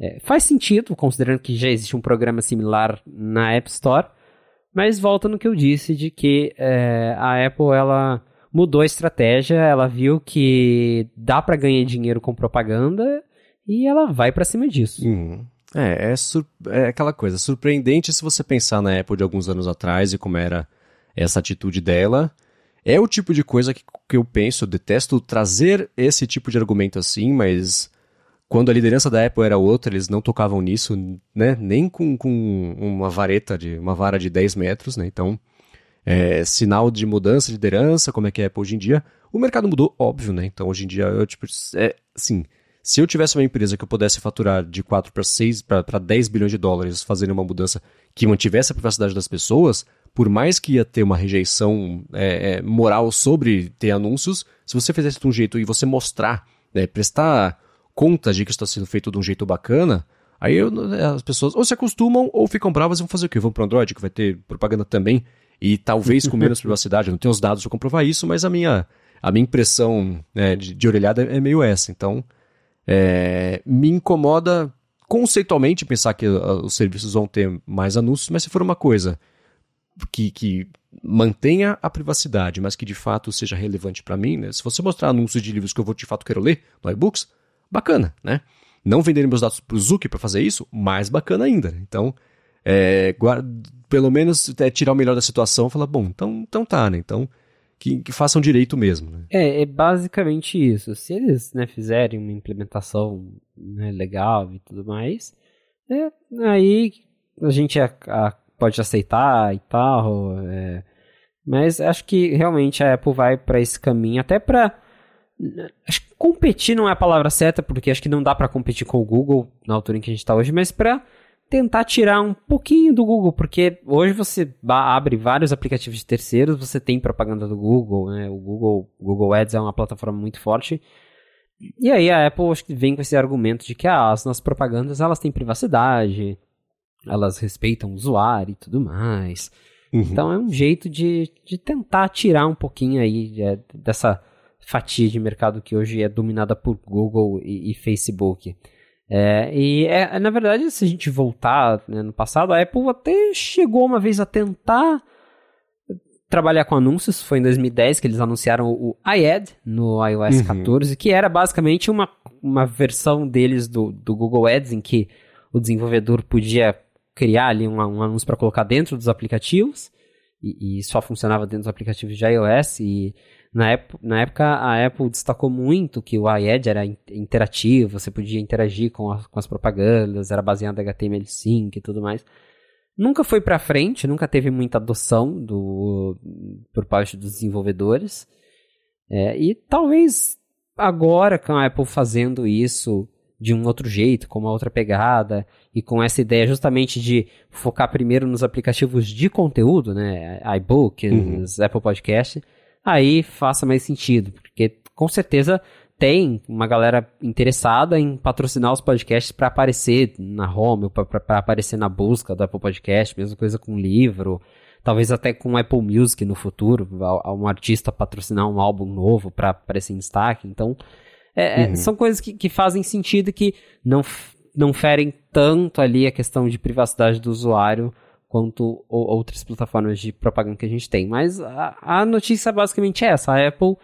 É, faz sentido, considerando que já existe um programa similar na App Store, mas volta no que eu disse de que é, a Apple ela mudou a estratégia, ela viu que dá para ganhar dinheiro com propaganda e ela vai para cima disso. Uhum. É, é, é, aquela coisa, surpreendente se você pensar na Apple de alguns anos atrás e como era essa atitude dela. É o tipo de coisa que, que eu penso, eu detesto trazer esse tipo de argumento assim, mas quando a liderança da Apple era outra, eles não tocavam nisso, né? Nem com, com uma vareta de uma vara de 10 metros, né? Então, é, sinal de mudança de liderança, como é que é Apple hoje em dia. O mercado mudou, óbvio, né? Então, hoje em dia, eu, tipo, é, assim, se eu tivesse uma empresa que eu pudesse faturar de 4 para 6 para 10 bilhões de dólares fazendo uma mudança que mantivesse a privacidade das pessoas, por mais que ia ter uma rejeição é, é, moral sobre ter anúncios, se você fizesse de um jeito e você mostrar, né, prestar conta de que está sendo feito de um jeito bacana, Aí eu, as pessoas ou se acostumam ou ficam bravas e vão fazer o quê? Vão pro Android, que vai ter propaganda também, e talvez com menos privacidade. Eu não tenho os dados para comprovar isso, mas a minha, a minha impressão né, de, de orelhada é meio essa. Então, é, me incomoda conceitualmente pensar que uh, os serviços vão ter mais anúncios, mas se for uma coisa que, que mantenha a privacidade, mas que de fato seja relevante para mim, né? Se você mostrar anúncios de livros que eu vou de fato quero ler no iBooks, bacana, né? Não venderem meus dados para o Zuki para fazer isso, mais bacana ainda. Então, é, guarda, pelo menos é, tirar o melhor da situação e falar, bom, então, então tá, né? Então, que, que façam direito mesmo. Né? É, é basicamente isso. Se eles né, fizerem uma implementação né, legal e tudo mais, é, aí a gente a, a, pode aceitar e tal. É, mas acho que realmente a Apple vai para esse caminho, até para acho que competir não é a palavra certa, porque acho que não dá para competir com o Google na altura em que a gente está hoje, mas para tentar tirar um pouquinho do Google, porque hoje você abre vários aplicativos de terceiros, você tem propaganda do Google, né? O Google, Google Ads é uma plataforma muito forte. E aí a Apple acho que vem com esse argumento de que ah, as nossas propagandas elas têm privacidade, elas respeitam o usuário e tudo mais. Uhum. Então é um jeito de, de tentar tirar um pouquinho aí é, dessa fatia de mercado que hoje é dominada por Google e, e Facebook. É, e é, na verdade, se a gente voltar né, no passado, a Apple até chegou uma vez a tentar trabalhar com anúncios. Foi em 2010 que eles anunciaram o iAd no iOS uhum. 14, que era basicamente uma, uma versão deles do, do Google Ads, em que o desenvolvedor podia criar ali um, um anúncio para colocar dentro dos aplicativos. E, e, só funcionava dentro dos aplicativos de iOS. E na, época, na época, a Apple destacou muito que o iAd era interativo, você podia interagir com, a, com as propagandas, era baseado em HTML5 e tudo mais. Nunca foi para frente, nunca teve muita adoção do, por parte dos desenvolvedores. É, e talvez agora com a Apple fazendo isso de um outro jeito, com uma outra pegada, e com essa ideia justamente de focar primeiro nos aplicativos de conteúdo, né, iBook, uhum. Apple Podcast, aí faça mais sentido, porque com certeza tem uma galera interessada em patrocinar os podcasts para aparecer na home, para aparecer na busca do Apple Podcast, mesma coisa com livro, talvez até com Apple Music no futuro, um artista patrocinar um álbum novo para aparecer em destaque. Então, é, é, uhum. são coisas que, que fazem sentido que não, não ferem tanto ali a questão de privacidade do usuário quanto outras plataformas de propaganda que a gente tem. Mas a, a notícia basicamente é essa: a Apple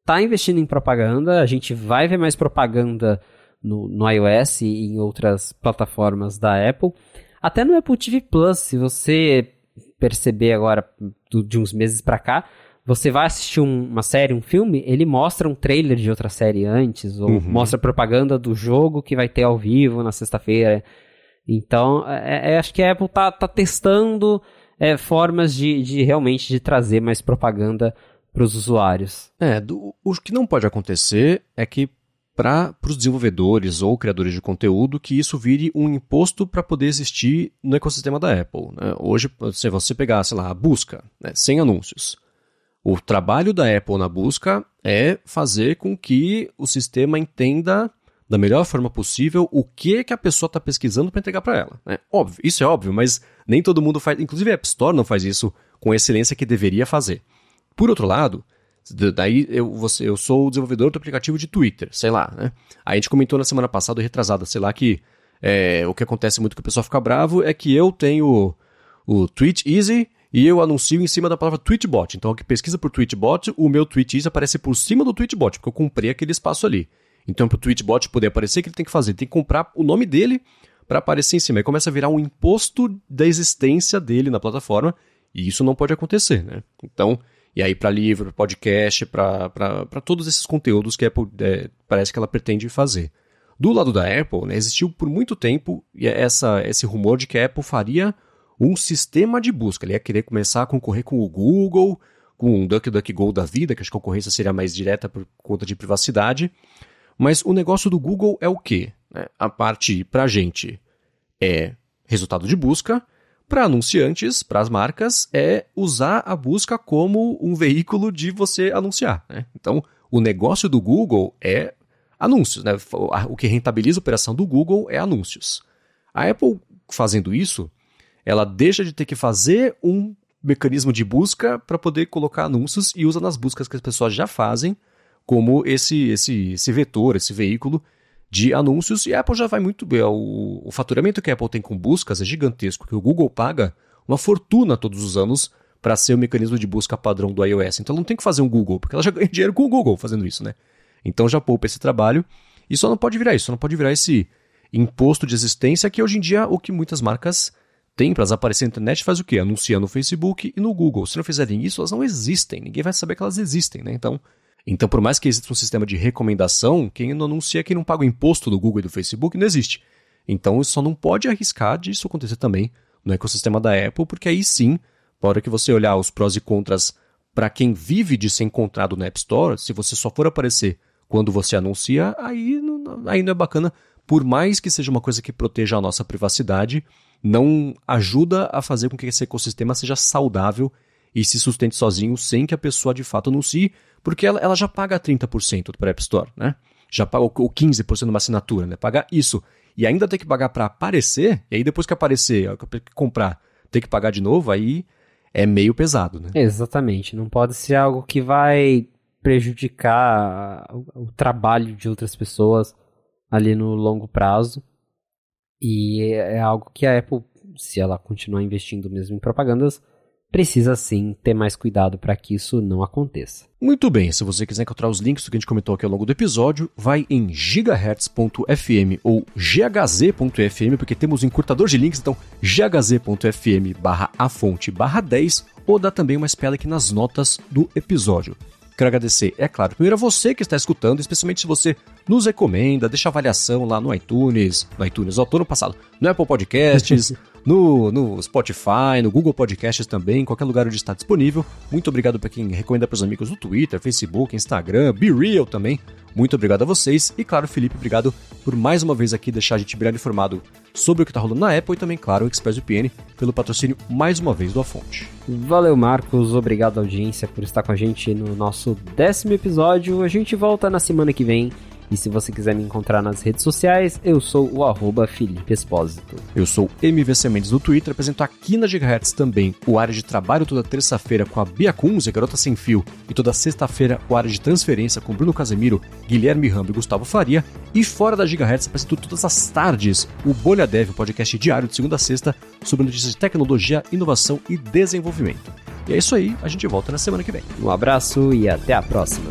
está investindo em propaganda, a gente vai ver mais propaganda no, no iOS e em outras plataformas da Apple. Até no Apple TV Plus, se você perceber agora do, de uns meses para cá, você vai assistir um, uma série, um filme, ele mostra um trailer de outra série antes, ou uhum. mostra propaganda do jogo que vai ter ao vivo na sexta-feira. Então, é, é, acho que a Apple tá, tá testando é, formas de, de realmente de trazer mais propaganda para os usuários. É, do, o que não pode acontecer é que para os desenvolvedores ou criadores de conteúdo que isso vire um imposto para poder existir no ecossistema da Apple. Né? Hoje, se você pegar, sei lá, a busca, né, sem anúncios, o trabalho da Apple na busca é fazer com que o sistema entenda da melhor forma possível o que que a pessoa está pesquisando para entregar para ela. Né? Óbvio, isso é óbvio, mas nem todo mundo faz. Inclusive a App Store não faz isso com a excelência que deveria fazer. Por outro lado, daí eu, você, eu sou o desenvolvedor do aplicativo de Twitter, sei lá, né? A gente comentou na semana passada, retrasada, sei lá, que é, o que acontece muito que o pessoal fica bravo é que eu tenho o Tweet Easy e eu anuncio em cima da palavra Tweetbot. Então, o que pesquisa por Tweetbot, o meu Tweet Easy aparece por cima do Tweetbot, porque eu comprei aquele espaço ali. Então, para o Tweetbot poder aparecer, o que ele tem que fazer? Ele tem que comprar o nome dele para aparecer em cima. Aí começa a virar um imposto da existência dele na plataforma, e isso não pode acontecer, né? Então, e aí para livro, podcast, para todos esses conteúdos que a Apple é, parece que ela pretende fazer. Do lado da Apple, né, existiu por muito tempo essa, esse rumor de que a Apple faria um sistema de busca. Ele ia querer começar a concorrer com o Google, com o DuckDuckGo da vida, que acho que a concorrência seria mais direta por conta de privacidade. Mas o negócio do Google é o quê? É, a parte para gente é resultado de busca, para anunciantes, para as marcas, é usar a busca como um veículo de você anunciar. Né? Então, o negócio do Google é anúncios. Né? O que rentabiliza a operação do Google é anúncios. A Apple fazendo isso, ela deixa de ter que fazer um mecanismo de busca para poder colocar anúncios e usa nas buscas que as pessoas já fazem como esse, esse, esse vetor, esse veículo de anúncios. E a Apple já vai muito bem. O, o faturamento que a Apple tem com buscas é gigantesco, que o Google paga uma fortuna todos os anos para ser o mecanismo de busca padrão do iOS. Então ela não tem que fazer um Google, porque ela já ganha dinheiro com o Google fazendo isso, né? Então já poupa esse trabalho e só não pode virar isso, só não pode virar esse imposto de existência que hoje em dia o que muitas marcas têm para aparecer na internet faz o quê? Anuncia no Facebook e no Google. Se não fizerem isso, elas não existem. Ninguém vai saber que elas existem, né? Então, então por mais que exista um sistema de recomendação, quem não anuncia, quem não paga o imposto do Google e do Facebook, não existe. Então, só não pode arriscar disso acontecer também no ecossistema da Apple, porque aí sim na hora que você olhar os prós e contras para quem vive de ser encontrado na App Store, se você só for aparecer quando você anuncia, aí não, aí não é bacana. Por mais que seja uma coisa que proteja a nossa privacidade, não ajuda a fazer com que esse ecossistema seja saudável e se sustente sozinho sem que a pessoa de fato anuncie, porque ela, ela já paga 30% para a App Store, né? Já paga o 15% numa assinatura, né? Pagar isso. E ainda tem que pagar para aparecer, e aí depois que aparecer, comprar, tem que pagar de novo, aí é meio pesado, né? Exatamente. Não pode ser algo que vai prejudicar o, o trabalho de outras pessoas ali no longo prazo. E é, é algo que a Apple, se ela continuar investindo mesmo em propagandas, precisa sim ter mais cuidado para que isso não aconteça. Muito bem, se você quiser encontrar os links do que a gente comentou aqui ao longo do episódio, vai em gigahertz.fm ou ghz.fm, porque temos um encurtador de links, então ghz.fm barra a fonte barra 10, ou dá também uma espela aqui nas notas do episódio. Quero agradecer, é claro, primeiro a você que está escutando, especialmente se você nos recomenda, deixa avaliação lá no iTunes, no iTunes, ó, tô no passado, no Apple Podcasts, no, no Spotify, no Google Podcasts também, em qualquer lugar onde está disponível. Muito obrigado para quem recomenda para os amigos no Twitter, Facebook, Instagram, Be Real também. Muito obrigado a vocês. E claro, Felipe, obrigado por mais uma vez aqui deixar a gente brilhar informado sobre o que está rolando na Apple e também, claro, o ExpressVPN pelo patrocínio mais uma vez do A Fonte. Valeu, Marcos. Obrigado, audiência, por estar com a gente no nosso décimo episódio. A gente volta na semana que vem e se você quiser me encontrar nas redes sociais, eu sou o arroba Felipe Espósito. Eu sou MVC Mendes no Twitter, apresento aqui na Gigahertz também o área de trabalho toda terça-feira com a Bia Kunze, Garota Sem Fio, e toda sexta-feira o área de transferência com Bruno Casemiro, Guilherme Rambo e Gustavo Faria. E fora da Gigahertz apresento todas as tardes o Bolha Dev, o podcast diário de segunda a sexta sobre notícias de tecnologia, inovação e desenvolvimento. E é isso aí, a gente volta na semana que vem. Um abraço e até a próxima.